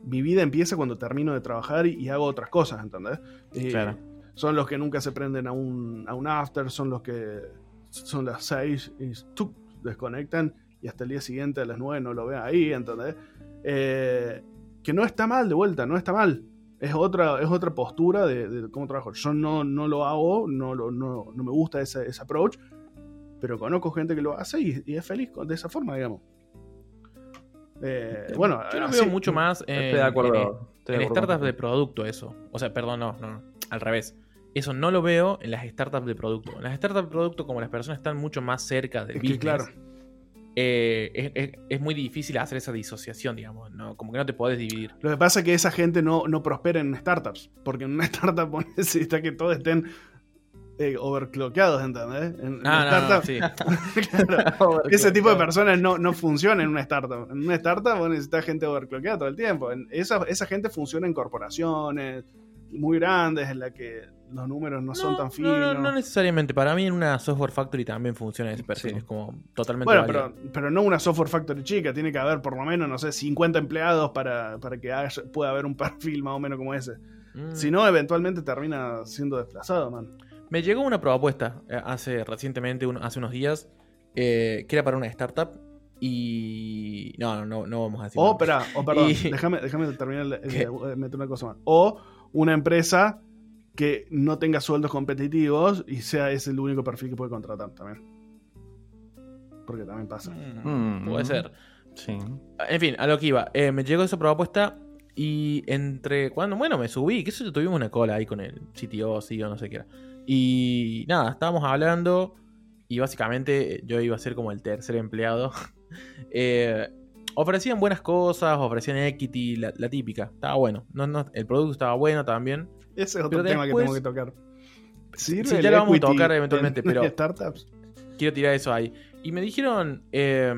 mi vida empieza cuando termino de trabajar y, y hago otras cosas, ¿entendés? Y Claro. Son los que nunca se prenden a un, a un after, son los que son las 6 y ¡tuc! desconectan y hasta el día siguiente a las 9 no lo ven ahí, ¿entendés? Eh, que no está mal de vuelta, no está mal. Es otra, es otra postura de, de cómo trabajo. Yo no, no lo hago, no, lo- no, no me gusta ese, ese approach, pero conozco gente que lo hace y, y es feliz con- de esa forma, digamos. Eh, bueno, Yo lo así- veo mucho más en, Estoy de acuerdo. en- estoy de en acuerdo startups de producto eso. O sea, perdón, no, no, no, al revés. Eso no lo veo en las startups de producto. En las startups de producto, como las personas están mucho más cerca del Es que, business, claro. Eh, es, es- es muy difícil hacer esa disociación, digamos. ¿no? Como que no te podés dividir. Lo que pasa es que esa gente no, no prospera en startups. Porque en una <laughs> startup vos necesitas que todos estén eh, overclockeados, ¿entendés? En, en Ah, no, no, sí. <laughs> <laughs> claro, ese tipo de personas no, no funciona en una startup. En una startup vos necesitas gente overclockeada todo el tiempo. En- esa, esa gente funciona en corporaciones muy grandes, en la que los números no, son tan finos. No, necesariamente. Para mí en una software factory también funciona ese perfil. Sí. Es como totalmente Bueno, pero, pero no una software factory chica, tiene que haber por lo menos, no sé, 50 empleados para, para que haya- pueda haber un perfil más o menos como ese. Mm. Si no, eventualmente termina siendo desplazado, man. Me llegó una propuesta eh, hace recientemente, un- hace unos días, eh, que era para una startup. Y. No, no, no, vamos a decir. O, nombres. espera, o perdón, <laughs> Y- déjame, déjame terminar, el- eh, meter una cosa más. O una empresa que no tenga sueldos competitivos y sea ese el único perfil que puede contratar también. Porque también pasa. Mm, Mm. Puede ser. Sí. En fin, a lo que iba. Eh, me llegó esa propuesta y entre. Cuando, bueno, me subí, sé yo, tuvimos una cola ahí con el CTO, CEO, no sé qué era. Y nada, estábamos hablando y básicamente yo iba a ser como el tercer empleado. <laughs> Eh, ofrecían buenas cosas, ofrecían equity, la, la típica. Estaba bueno. No, no, el producto estaba bueno también. Ese es otro tema después- que tengo que tocar. ¿Sirve Sí, ya lo vamos a tocar eventualmente, <laughs> en pero- startups? quiero tirar eso ahí. Y me dijeron. eh,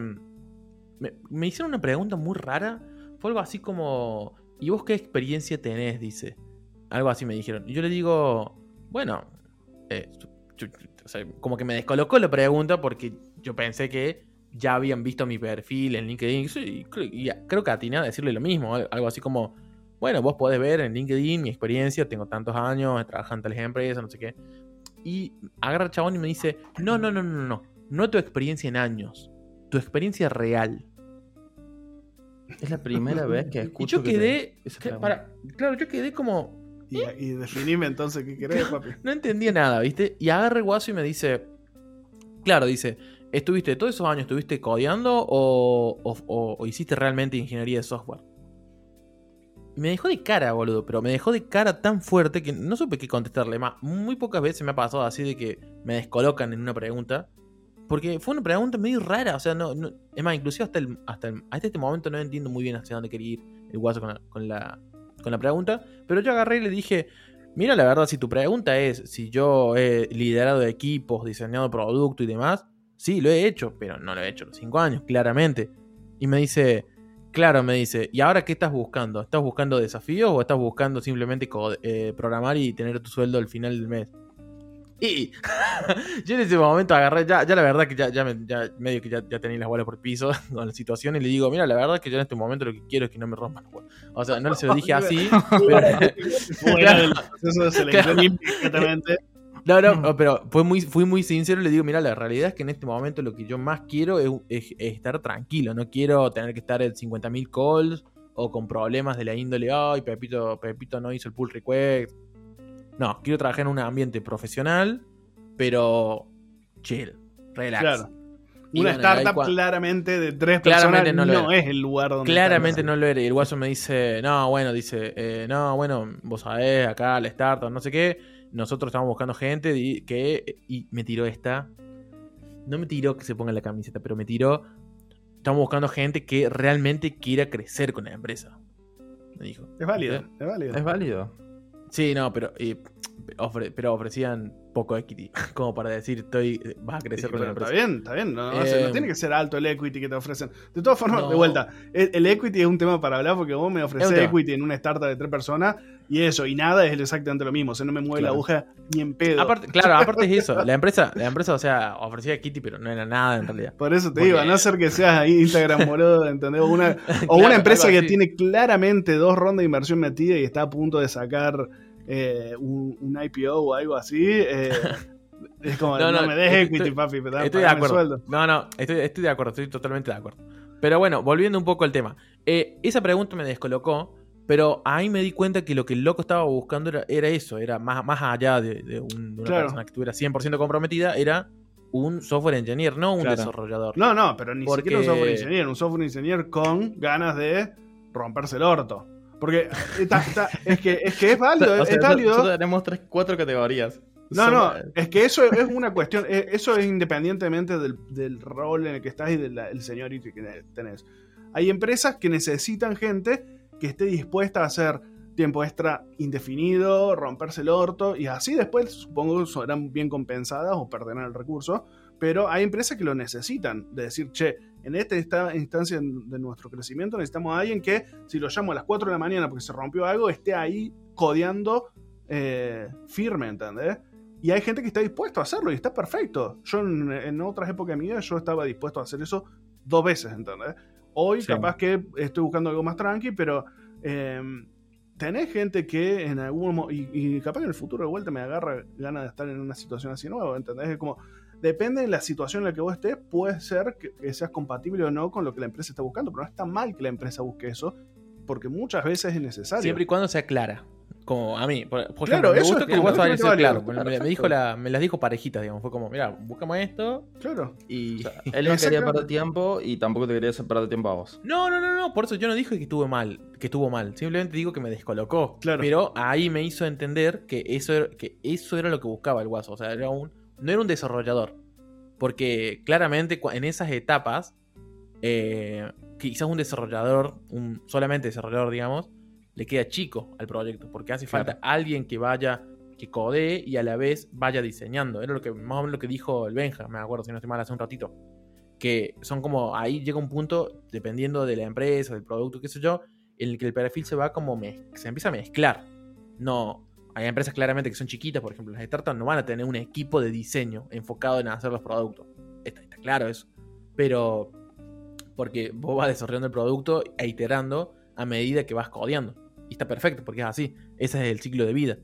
me, me hicieron una pregunta muy rara. Fue algo así como. ¿Y vos qué experiencia tenés? Dice. Algo así me dijeron. Y yo le digo. Bueno. eh, como que me descolocó la pregunta porque yo pensé que ya habían visto mi perfil en LinkedIn. Y, sí, creo, y creo que atiné a decirle lo mismo. al- Algo así como. Bueno, vos podés ver en LinkedIn mi experiencia. Tengo tantos años, he trabajado en tales empresas, no sé qué. Y agarra el chabón y me dice, no, no, no, no, no, no tu experiencia en años, tu experiencia real. Es la primera vez que <laughs> Y escucho. yo que te- quedé, que- pregunta. para, claro, yo quedé como, Y, y definime entonces qué querés, papi. no entendía nada, ¿viste? Y agarra el guaso y me dice, claro, dice, ¿estuviste todos esos años, estuviste codeando o, hiciste realmente ingeniería de software? Me dejó de cara, boludo, pero me dejó de cara tan fuerte que no supe qué contestarle. Más, muy pocas veces me ha pasado así de que me descolocan en una pregunta. Porque fue una pregunta medio rara, o sea, no, no- es más, inclusive hasta, hasta este momento no entiendo muy bien hacia dónde quería ir el guaso con la, con la, con la pregunta. Pero yo agarré y le dije, mira, la verdad, si tu pregunta es si yo he liderado equipos, diseñado producto y demás, sí, lo he hecho, pero no lo he hecho a los cinco años, claramente. Y me dice, claro, me dice, ¿y ahora qué estás buscando? ¿Estás buscando desafíos o estás buscando simplemente eh, programar y tener tu sueldo al final del mes? Y <laughs> yo en ese momento agarré, ya, ya la verdad que ya, ya, me- ya medio que ya, ya tenía las bolas por piso <laughs> con la situación y le digo, mira, la verdad que yo en este momento lo que quiero es que no me rompan las bolas. O sea, no se lo dije <laughs> así, pero, de selección Claro. No, no, no, pero fue muy, fui muy sincero y le digo, mira, la realidad es que en este momento lo que yo más quiero es, es- es estar tranquilo, no quiero tener que estar en 50.000 calls o con problemas de la índole, ay, Pepito, Pepito no hizo el pull request. No, quiero trabajar en un ambiente profesional, pero chill, relax. Claro. Y Una bueno, startup claramente de tres Claramente personas no es el lugar donde Claramente no lo era. Y el guaso me dice, no, bueno, dice, eh, no, bueno, vos sabés, acá la startup, no sé qué. Nosotros estamos buscando gente y, que. Y me tiró esta. No me tiró que se ponga la camiseta, pero me tiró. Estamos buscando gente que realmente quiera crecer con la empresa. Me dijo. Es válido, es válido. Es válido. Sí, no, pero, y, ofre- pero ofrecían poco equity. <laughs> Como para decir, estoy, vas a Sí, crecer con la pero está empresa. bien, está bien. No, Eh, no tiene que ser alto el equity que te ofrecen. De todas formas, No. de vuelta, el, el equity es un tema para hablar porque vos me Es ofreces equity en una startup de tres personas y eso, y nada es exactamente lo mismo. O sea, no me mueve la aguja ni en pedo. Aparte, claro, <laughs> aparte es eso. La empresa, la empresa, o sea, ofrecía equity, pero no era nada en realidad. Por eso te Porque- digo, a no ser que seas ahí Instagram <laughs> boludo, ¿entendés? O una, o Claro, una empresa que tiene claramente dos rondas de inversión metida y está a punto de sacar eh, un, un IPO o algo así. eh, <laughs> es como, No, no, no, me des estoy- equity, papi, pero Estoy de acuerdo. sueldo. No, no, estoy, estoy de acuerdo, estoy totalmente de acuerdo. Pero bueno, volviendo un poco al tema. Eh, esa pregunta me descolocó, pero ahí me di cuenta que lo que el loco estaba buscando era, era eso, era más, más allá de, de un- de una Claro. persona que estuviera 100% comprometida, era un software engineer, no un Claro. desarrollador. No, no, pero ni Porque- siquiera un software engineer, un software engineer con ganas de romperse el orto. Porque eh, ta- ta- es, que, es que es <laughs> válido, O sea, es válido. nosotros tenemos tres, cuatro categorías. No, no, es que eso es una cuestión, eh, eso es independientemente del, del rol en el que estás y del el seniority que tenés. Hay empresas que necesitan gente que esté dispuesta a hacer tiempo extra indefinido, romperse el orto, y así después supongo serán bien compensadas o perderán el recurso, pero hay empresas que lo necesitan, de decir, che, en esta insta- instancia de nuestro crecimiento necesitamos a alguien que, si lo llamo a las 4 de la mañana porque se rompió algo, esté ahí codeando eh, firme, ¿entendés? Y hay gente que está dispuesto a hacerlo y está perfecto. Yo en, en otras épocas de mi vida yo estaba dispuesto a hacer eso dos veces, ¿entendés? Hoy Sí. capaz que estoy buscando algo más tranqui, pero eh, tenés gente que en algún mo- y, y capaz que en el futuro de vuelta me agarra ganas de estar en una situación así nueva, ¿entendés? Es como, depende de la situación en la que vos estés, puede ser que, que seas compatible o no con lo que la empresa está buscando, pero no está mal que la empresa busque eso, porque muchas veces es necesario. Siempre y cuando sea clara. Como a mí, por, por Claro, ejemplo, me eso gusta es que el WhatsApp claro. Me, dijo la, me las dijo parejitas, digamos. Fue como, mira, buscamos esto Claro. y. o sea, <laughs> él no quería perder tiempo y tampoco te quería hacer perder tiempo a vos. No, no, no, no, por eso yo no dije que estuve mal, que estuvo mal, simplemente digo que me descolocó. Claro. Pero ahí me hizo entender que eso era, que eso era lo que buscaba el guaso, o sea, era un, no era un desarrollador. Porque claramente en esas etapas, eh, quizás un desarrollador, un solamente desarrollador, digamos, le queda chico al proyecto, porque hace Claro. falta alguien que vaya, que codee y a la vez vaya diseñando. Era lo que más o menos lo que dijo el Benja, me acuerdo, si no estoy mal, hace un ratito que son como ahí llega un punto, dependiendo de la empresa, del producto, qué sé yo, en el que el perfil se va como se empieza a mezclar. No, hay empresas claramente que son chiquitas, por ejemplo, las startups no van a tener un equipo de diseño enfocado en hacer los productos. Está, está claro eso. Pero porque vos vas desarrollando el producto e iterando a medida que vas codeando. Y está perfecto, porque es así. Ese es el ciclo de vida.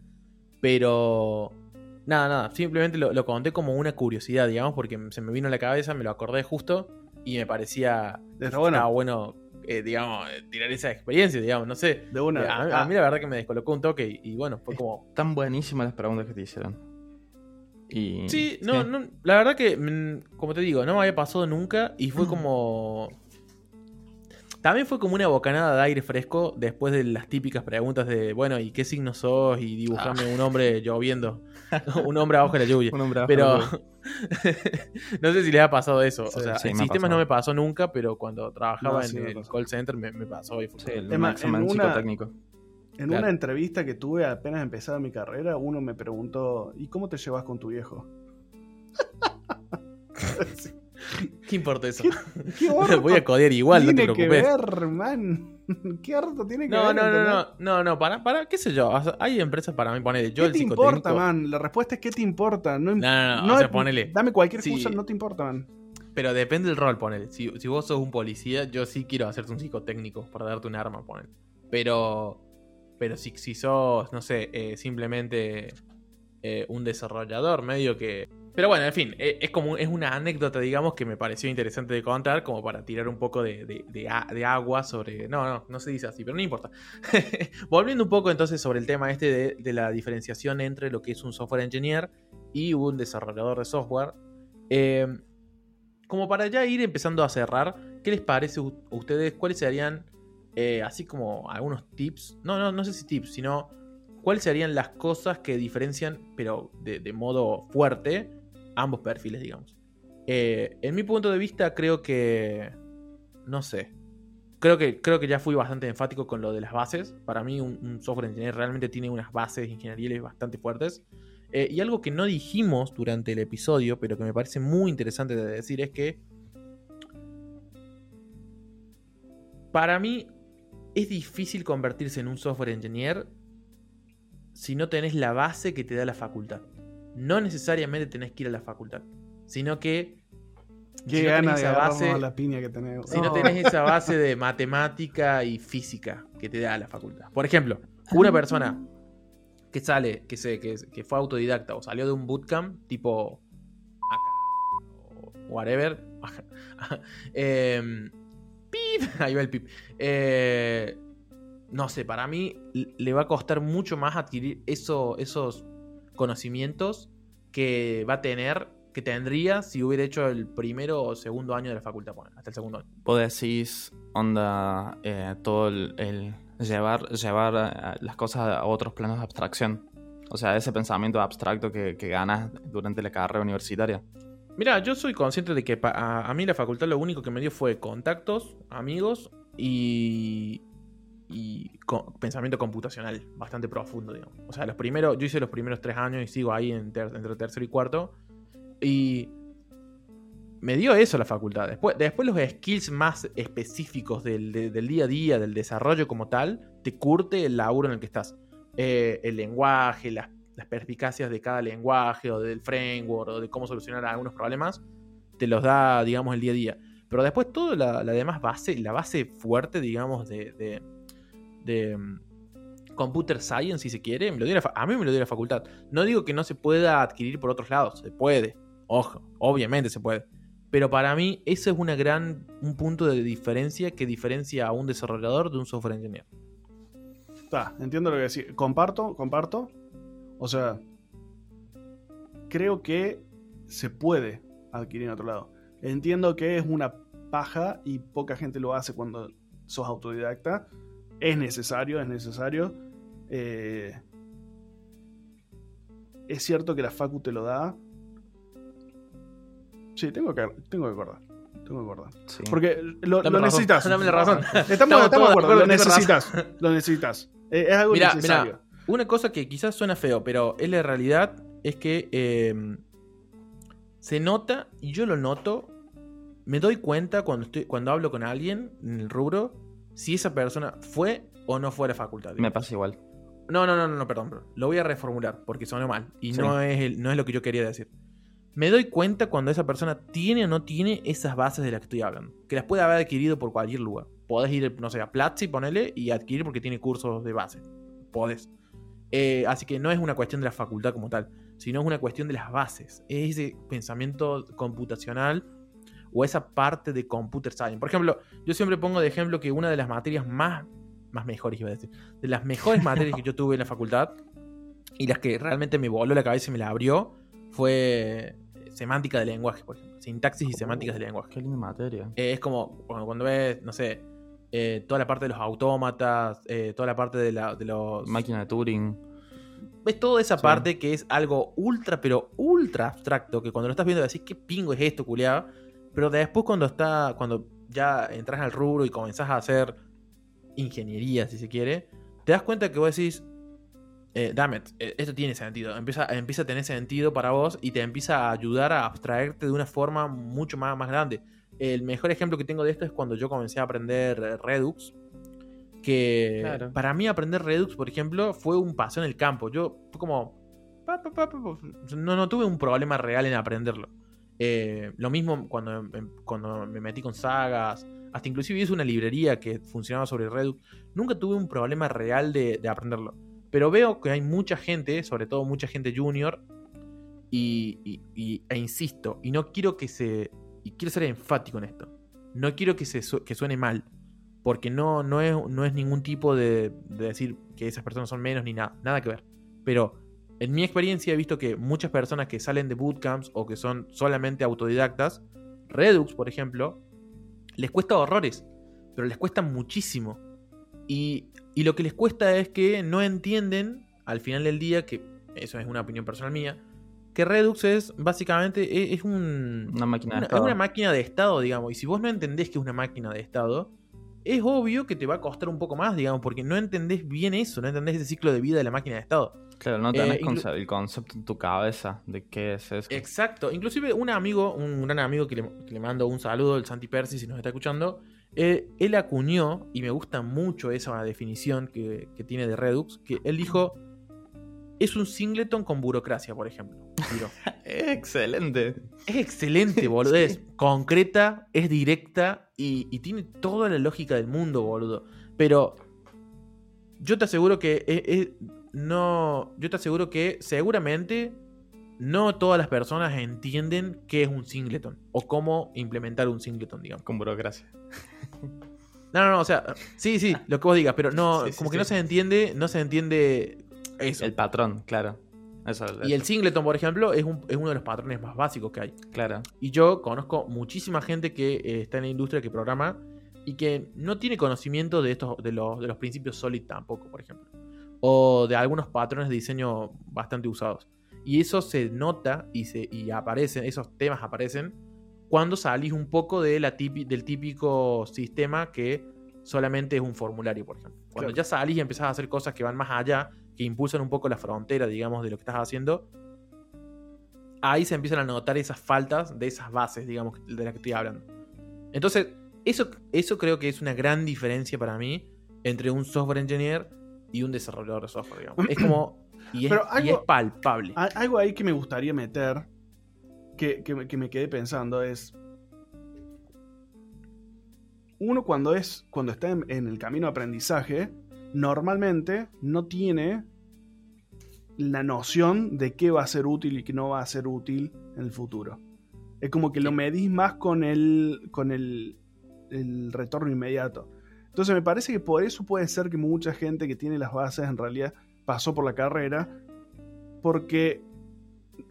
Pero Nada, nada. Simplemente lo, lo conté como una curiosidad, digamos, porque se me vino a la cabeza, me lo acordé justo y me parecía. Está bueno. estaba bueno, eh, digamos, eh, tirar esa experiencia, digamos, no sé. De una. a, mí- Ah, a mí la verdad que me descolocó un toque y, y bueno, fue como. Tan buenísimas las preguntas que te hicieron. Y, Sí, no, no, la verdad que, mm, como te digo, no me había pasado nunca y fue como... También fue como una bocanada de aire fresco después de las típicas preguntas de, bueno, ¿y qué signo sos? Y dibujame un hombre lloviendo, <laughs> un hombre abajo de la lluvia. Un hombre abajo Pero <laughs> no sé si les ha pasado eso. Sí, o sea, sí, en sistemas no me pasó nunca, pero cuando trabajaba No, sí en el pasó. call center me, me pasó y fue el examen en una- psicotécnico. En Claro. una entrevista que tuve apenas empezaba mi carrera, uno me preguntó, ¿y cómo te llevas con tu viejo? <laughs> <laughs> ¿Qué importa eso? ¿Qué <laughs> Voy a codear igual, no te tiene que preocupes. ver, man? <laughs> ¿Qué harto tiene que No, ver? no, no, no, no, no, para, para, qué sé yo, o sea, hay empresas para mí, ponele, yo ¿Qué el te importa, man? La respuesta es ¿qué te importa? No, im- No, no, no, o sea, ponele. Dame cualquier Sí. cosa, no te importa, man. Pero depende del rol, ponele. Si, si vos sos un policía, yo sí quiero hacerte un psicotécnico para darte un arma, ponele. Pero, pero si, si sos, no sé, eh, simplemente eh, un desarrollador, medio que... Pero bueno, en fin, eh, es como es una anécdota, digamos, que me pareció interesante de contar, como para tirar un poco de, de- agua sobre... No, no, no se dice así, pero no importa. <laughs> Volviendo un poco entonces sobre el tema este de, la diferenciación entre lo que es un software engineer y un desarrollador de software. Eh, como para ya ir empezando a cerrar, ¿qué les parece a ustedes? ¿Cuáles serían, eh, así como algunos tips? No, no, no sé si tips, sino cuáles serían las cosas que diferencian, pero de modo fuerte, ambos perfiles, digamos. Eh, en mi punto de vista, creo que. No sé. Creo que, creo que ya fui bastante enfático con lo de las bases. Para mí, un, software engineer realmente tiene unas bases ingenieriles bastante fuertes. Eh, y algo que no dijimos durante el episodio, pero que me parece muy interesante de decir, es que para mí es difícil convertirse en un software engineer si no tenés la base que te da la facultad. No necesariamente tenés que ir a la facultad, sino que Qué si no tenés de base, a la piña que tenemos. si no tenés esa <laughs> base de matemática y física que te da la facultad. Por ejemplo, una persona que sale, que, se, que, que fue autodidacta o salió de un bootcamp tipo acá, o whatever. <laughs> Em, pip, <laughs> ahí va el pip. Eh, no sé, para mí le va a costar mucho más adquirir eso, esos conocimientos que va a tener, que tendría si hubiera hecho el primero o segundo año de la facultad, ponele, hasta el segundo año. Vos decís, onda, eh, todo el, el- llevar, llevar eh, las cosas a otros planos de abstracción. O sea, ese pensamiento abstracto que, que ganas durante la carrera universitaria. Mira, yo soy consciente de que a, a mí la facultad lo único que me dio fue contactos, amigos y, y pensamiento computacional bastante profundo, digamos. O sea, los primeros, yo hice los primeros tres años y sigo ahí entre tercero y cuarto. Y me dio eso la facultad. Después, después los skills más específicos del, de- del día a día, del desarrollo como tal, te curte el laburo en el que estás. Eh, el lenguaje, las, perspicacias de cada lenguaje o del framework o de cómo solucionar algunos problemas, te los da, digamos, el día a día. Pero después toda la, demás base, la base fuerte, digamos, de, de, mm, computer science, si se quiere, a mí me lo dio la facultad. No digo que no se pueda adquirir por otros lados, se puede. Ojo, obviamente se puede. Pero para mí, eso es una gran, un punto de diferencia que diferencia a un desarrollador de un software engineer. Está, entiendo lo que decís. Comparto, comparto. O sea, creo que se puede adquirir en otro lado. Entiendo que es una paja y poca gente lo hace cuando sos autodidacta. Es necesario, es necesario. Eh, es cierto que la Facu te lo da. Sí, tengo que, tengo que acordar. Tengo que acordar. Sí. Porque lo, necesitas. <laughs> dame la razón. Estamos, Estamos de acuerdo, lo necesitas. Lo necesitas. Eh, Es algo Mira, necesario. Una cosa que quizás suena feo, pero es la realidad, es que eh, se nota, y yo lo noto, me doy cuenta cuando, estoy, cuando hablo con alguien en el rubro, si esa persona fue o no fue a la facultad. Me pasa igual. No, no, no, no, no, perdón, perdón. Lo voy a reformular porque sonó mal. Y Sí. no, es el- no es lo que yo quería decir. Me doy cuenta cuando esa persona tiene o no tiene esas bases de las que estoy hablando. Que las puede haber adquirido por cualquier lugar. Podés ir, no sé, a Platzi, ponele, y adquirir porque tiene cursos de base. Podés. Eh, así que no es una cuestión de la facultad como tal, sino es una cuestión de las bases. Es ese pensamiento computacional o esa parte de computer science. Por ejemplo, yo siempre pongo de ejemplo que una de las materias más, más mejores, iba a decir, de las mejores <laughs> materias que yo tuve en la facultad y las que realmente me voló la cabeza y me la abrió fue semántica de lenguaje, por ejemplo. Sintaxis y semánticas de lenguaje. Qué linda materia. Eh, es como cuando, cuando ves, no sé, eh, toda la parte de los autómatas, eh, toda la parte de, la- de los... Máquina de Turing. ves toda esa Sí. parte que es algo ultra, pero ultra abstracto, que cuando lo estás viendo decís, ¿qué pingo es esto, culiado? Pero después cuando está, cuando ya entras al rubro y comenzás a hacer ingeniería, si se quiere, te das cuenta que vos decís, eh, damn it, eh, esto tiene sentido, empieza, empieza a tener sentido para vos y te empieza a ayudar a abstraerte de una forma mucho más, más grande. El mejor ejemplo que tengo de esto es cuando yo comencé a aprender eh, Redux. Que Claro. para mí aprender Redux, por ejemplo, fue un paso en el campo. Yo fue como... No, no tuve un problema real en aprenderlo. Eh, lo mismo cuando, em- cuando me metí con sagas. Hasta inclusive hice una librería que funcionaba sobre Redux. Nunca tuve un problema real de, de aprenderlo. Pero veo que hay mucha gente, sobre todo mucha gente junior. Y, e insisto, y no quiero que se... Y quiero ser enfático en esto. No quiero que, se que suene mal. Porque no, no, es, no es ningún tipo de, de decir que esas personas son menos ni nada. Nada que ver. Pero en mi experiencia he visto que muchas personas que salen de bootcamps o que son solamente autodidactas, Redux, por ejemplo, les cuesta horrores, pero les cuesta muchísimo. Y, y lo que les cuesta es que no entienden al final del día, que eso es una opinión personal mía, que Redux es básicamente es, es un, Una máquina de una, es estado. una máquina de estado, digamos. Y si vos no entendés que es una máquina de estado, es obvio que te va a costar un poco más, digamos, porque no entendés bien eso, no entendés ese ciclo de vida de la máquina de estado. Claro, no tenés Eh, conce- el concepto en tu cabeza de qué es eso. Exacto. Inclusive un amigo, un gran amigo que le, que le mando un saludo, el Santi Persi, si nos está escuchando, eh, él acuñó, y me gusta mucho esa definición que, que tiene de Redux, que él dijo, es un singleton con burocracia, por ejemplo. <laughs> Excelente. Es excelente, boludo. Es concreta, es directa y, y tiene toda la lógica del mundo, boludo. Pero yo te aseguro que es- es- no. Yo te aseguro que seguramente no todas las personas entienden qué es un singleton o cómo implementar un singleton, digamos. Con burocracia. No, no, no, o sea, sí, sí, lo que vos digas, pero no, Sí, sí, como que sí. no se entiende, no se entiende eso. El patrón, claro. Eso, y el singleton, por ejemplo, es, un- es uno de los patrones más básicos que hay. Claro. Y yo conozco muchísima gente que eh, está en la industria que programa y que no tiene conocimiento de, estos, de, los, de los principios Solid tampoco, por ejemplo. O de algunos patrones de diseño bastante usados. Y eso se nota y, se, y aparecen, esos temas aparecen cuando salís un poco de la del típico sistema que solamente es un formulario, por ejemplo. Cuando ya salís y empezás a hacer cosas que van más allá, que impulsan un poco la frontera, digamos, de lo que estás haciendo, ahí se empiezan a notar esas faltas de esas bases, digamos, de las que estoy hablando. Entonces, eso, eso creo que es una gran diferencia para mí entre un software engineer y un desarrollador de software, digamos. Es como. Y es, palpable. Algo ahí que me gustaría meter, que, que, me quedé pensando, es. Uno cuando es. Cuando está en, en el camino de aprendizaje, normalmente no tiene la noción de qué va a ser útil y qué no va a ser útil en el futuro. Es como que lo medís más con el, con el, el retorno inmediato. Entonces me parece que por eso puede ser que mucha gente que tiene las bases en realidad pasó por la carrera, porque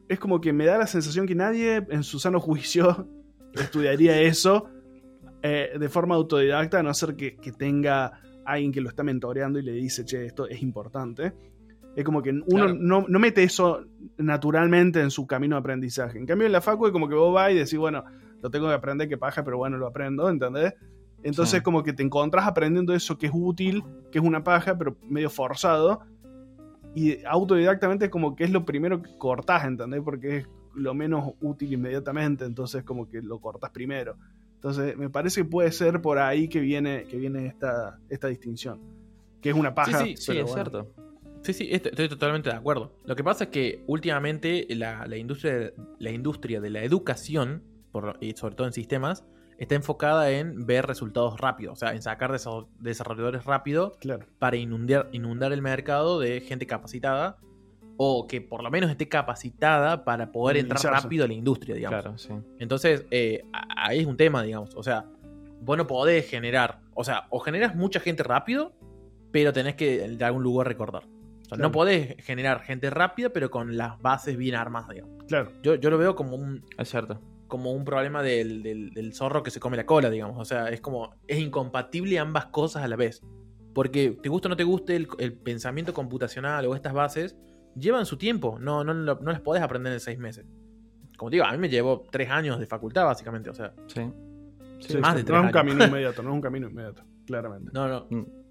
es como que me da la sensación que nadie en su sano juicio <laughs> estudiaría eso eh, de forma autodidacta, a no ser que, que tenga alguien que lo está mentoreando y le dice, che, esto es importante. Es como que uno no, mete eso naturalmente en su camino de aprendizaje. En cambio, en la facu es como que vos vas y decís, bueno, lo tengo que aprender, que paja, pero bueno, lo aprendo, ¿entendés? Entonces, como que te encontrás aprendiendo eso que es útil, que es una paja, pero medio forzado. Y autodidactamente, como que es lo primero que cortás, ¿entendés? Porque es lo menos útil inmediatamente, entonces, como que lo cortás primero. Entonces, me parece que puede ser por ahí que viene, que viene esta, esta distinción. Que es una paja. Sí, sí, es cierto. Sí, sí, estoy totalmente de acuerdo. Lo que pasa es que últimamente la, industria, la industria de la educación, y sobre todo en sistemas, está enfocada en ver resultados rápidos, o sea, en sacar desarrolladores rápido para inundar, inundar el mercado de gente capacitada o que por lo menos esté capacitada para poder entrar rápido a la industria, digamos. Entonces, eh, ahí es un tema, digamos. O sea, vos no podés generar, o sea, o generas mucha gente rápido, pero tenés que de algún lugar recordar. No podés generar gente rápida, pero con las bases bien armadas, digamos. Claro. Yo, yo lo veo como un. Es cierto. Como un problema del, del, zorro que se come la cola, digamos. O sea, es como. Es incompatible ambas cosas a la vez. Porque te gusta o no te guste el, pensamiento computacional o estas bases, llevan su tiempo. No, no, no, las podés aprender en seis meses. Como te digo, a mí me llevó tres años de facultad, básicamente. O sea. Sí. más de tres No es un camino <laughs> inmediato, no es un camino inmediato, claramente. No, no. Mm.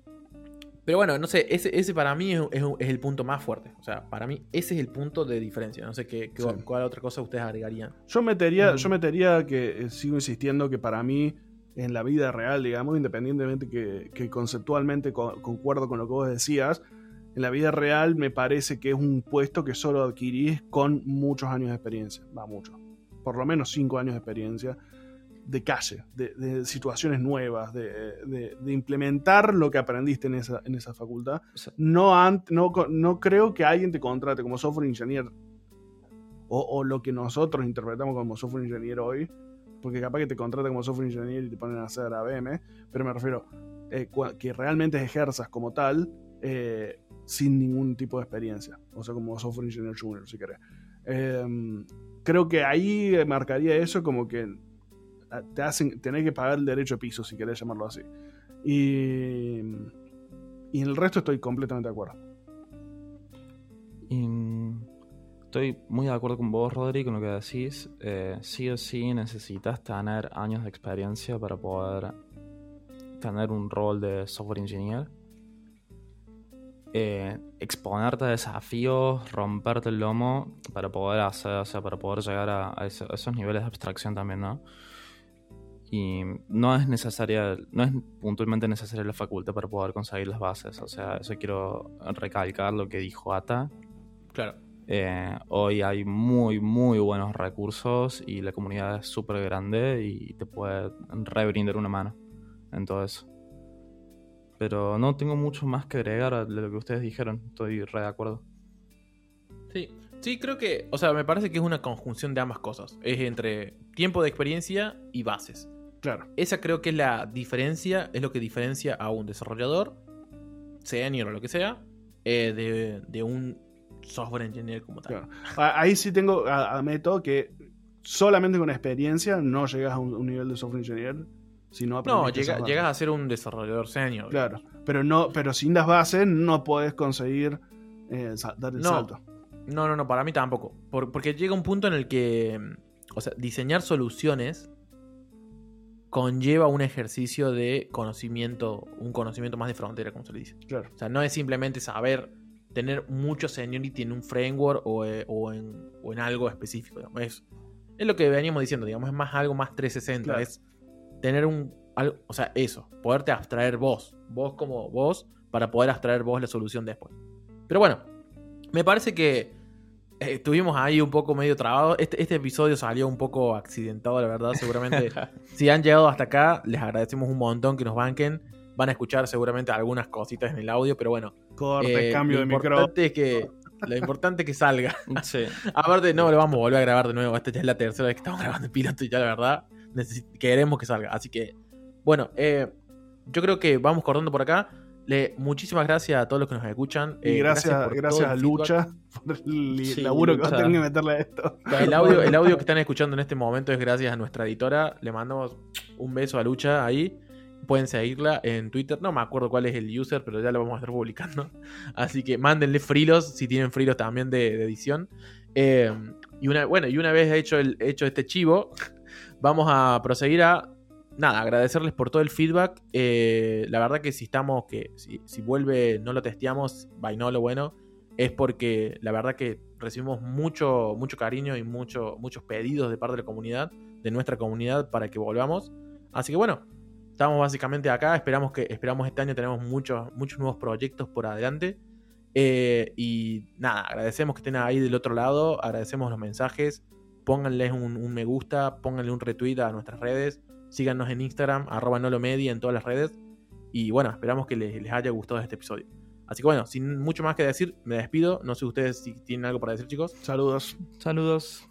Pero bueno, no sé, ese, ese para mí es, el punto más fuerte. O sea, para mí ese es el punto de diferencia. No sé qué, cuál otra cosa ustedes agregarían. Yo metería, yo metería que eh, sigo insistiendo que para mí, en la vida real, digamos, independientemente que, conceptualmente concuerdo con lo que vos decías, en la vida real me parece que es un puesto que solo adquirís con muchos años de experiencia. Va, mucho. Por lo menos cinco años de experiencia de calle, de, situaciones nuevas, de, implementar lo que aprendiste en esa, en esa facultad. No, no, no, creo que alguien te contrate como software engineer o, lo que nosotros interpretamos como software engineer hoy, porque capaz que te contrate como software engineer y te ponen a hacer ABM, pero me refiero eh, que realmente ejerzas como tal eh, sin ningún tipo de experiencia, o sea, como software engineer junior, si querés. Em, creo que ahí marcaría eso como que te hacen tener que pagar el derecho de piso, si querés llamarlo así. Y, y en el resto estoy completamente de acuerdo. estoy muy de acuerdo con vos, Rodri, con lo que decís. Eh, sí o sí necesitas tener años de experiencia para poder tener un rol de software engineer. Eh, exponerte a desafíos, romperte el lomo para poder hacer, o sea, para poder llegar a, esos niveles de abstracción también, ¿no? y no es necesaria, no es puntualmente necesaria la facultad para poder conseguir las bases. O sea, eso quiero recalcar lo que dijo Ata. Claro. Eh, hoy hay muy, muy buenos recursos y la comunidad es súper grande y te puede rebrindar una mano en todo eso. Pero no tengo mucho más que agregar de lo que ustedes dijeron. Estoy re de acuerdo. Sí, sí, creo que, o sea, me parece que es una conjunción de ambas cosas. Es entre tiempo de experiencia y bases. Claro. Esa creo que es la diferencia, es lo que diferencia a un desarrollador, senior o lo que sea, eh, de, un software engineer como tal. Ahí sí tengo, admito que solamente con experiencia no llegas a un, nivel de software engineer Si no, No, llega- llegas a ser un desarrollador senior. Claro, pero no, pero sin las bases no podés conseguir eh, dar el No. salto. No, no, no, para mí tampoco. Por- porque llega un punto en el que, o sea, diseñar soluciones conlleva un ejercicio de conocimiento, un conocimiento más de frontera, como se le dice. Claro. O sea, no es simplemente saber tener mucho seniority en un framework o, eh, o en, o en algo específico. digamos. Es, es lo que veníamos diciendo, digamos, es más algo más 360. Claro. Es tener un. algo- o sea, eso, poderte abstraer vos. Vos como vos, para poder abstraer vos la solución después. Pero bueno, me parece que eh, estuvimos ahí un poco medio trabados. Este, este episodio salió un poco accidentado, la verdad. Seguramente, <laughs> si han llegado hasta acá, les agradecemos un montón que nos banquen. Van a escuchar seguramente algunas cositas en el audio, pero bueno. Corte, eh, cambio de micrófono. importante es que Lo importante es que salga. Sí. <laughs> Aparte, no lo vamos a volver a grabar de nuevo. Esta ya es la tercera vez que estamos grabando el piloto y ya la verdad queremos que salga. Así que, bueno, eh, yo creo que vamos cortando por acá. Le, muchísimas gracias a todos los que nos escuchan. Y Eh, gracias, gracias, a. Lucha por el Sí, laburo que Lucha. tengo que meterle a esto. El audio, el audio que <laughs> están escuchando en este momento es gracias a nuestra editora. Le mandamos un beso a Lucha ahí. Pueden seguirla en Twitter. No me acuerdo cuál es el user, pero ya lo vamos a estar publicando. <laughs> Así que mándenle frilos si tienen frilos también de, de edición. Eh, y una, bueno, y una vez hecho, el, hecho este chivo, vamos a proseguir a. Nada, agradecerles por todo el feedback. Eh, la verdad que si estamos, que si, si vuelve, no lo testeamos, no lo bueno, es porque la verdad que recibimos mucho, mucho cariño y mucho, muchos pedidos de parte de la comunidad, de nuestra comunidad, para que volvamos. Así que bueno, estamos básicamente acá. Esperamos que esperamos este año tenemos muchos, muchos nuevos proyectos por adelante. Eh, y nada, agradecemos que estén ahí del otro lado, agradecemos los mensajes. Pónganles un, un me gusta, pónganle un retweet a nuestras redes. Síganos en Instagram, arroba nolomedia en todas las redes. Y bueno, esperamos que les, les haya gustado este episodio. Así que bueno, sin mucho más que decir, me despido. No sé ustedes si tienen algo para decir, chicos. Saludos. Saludos.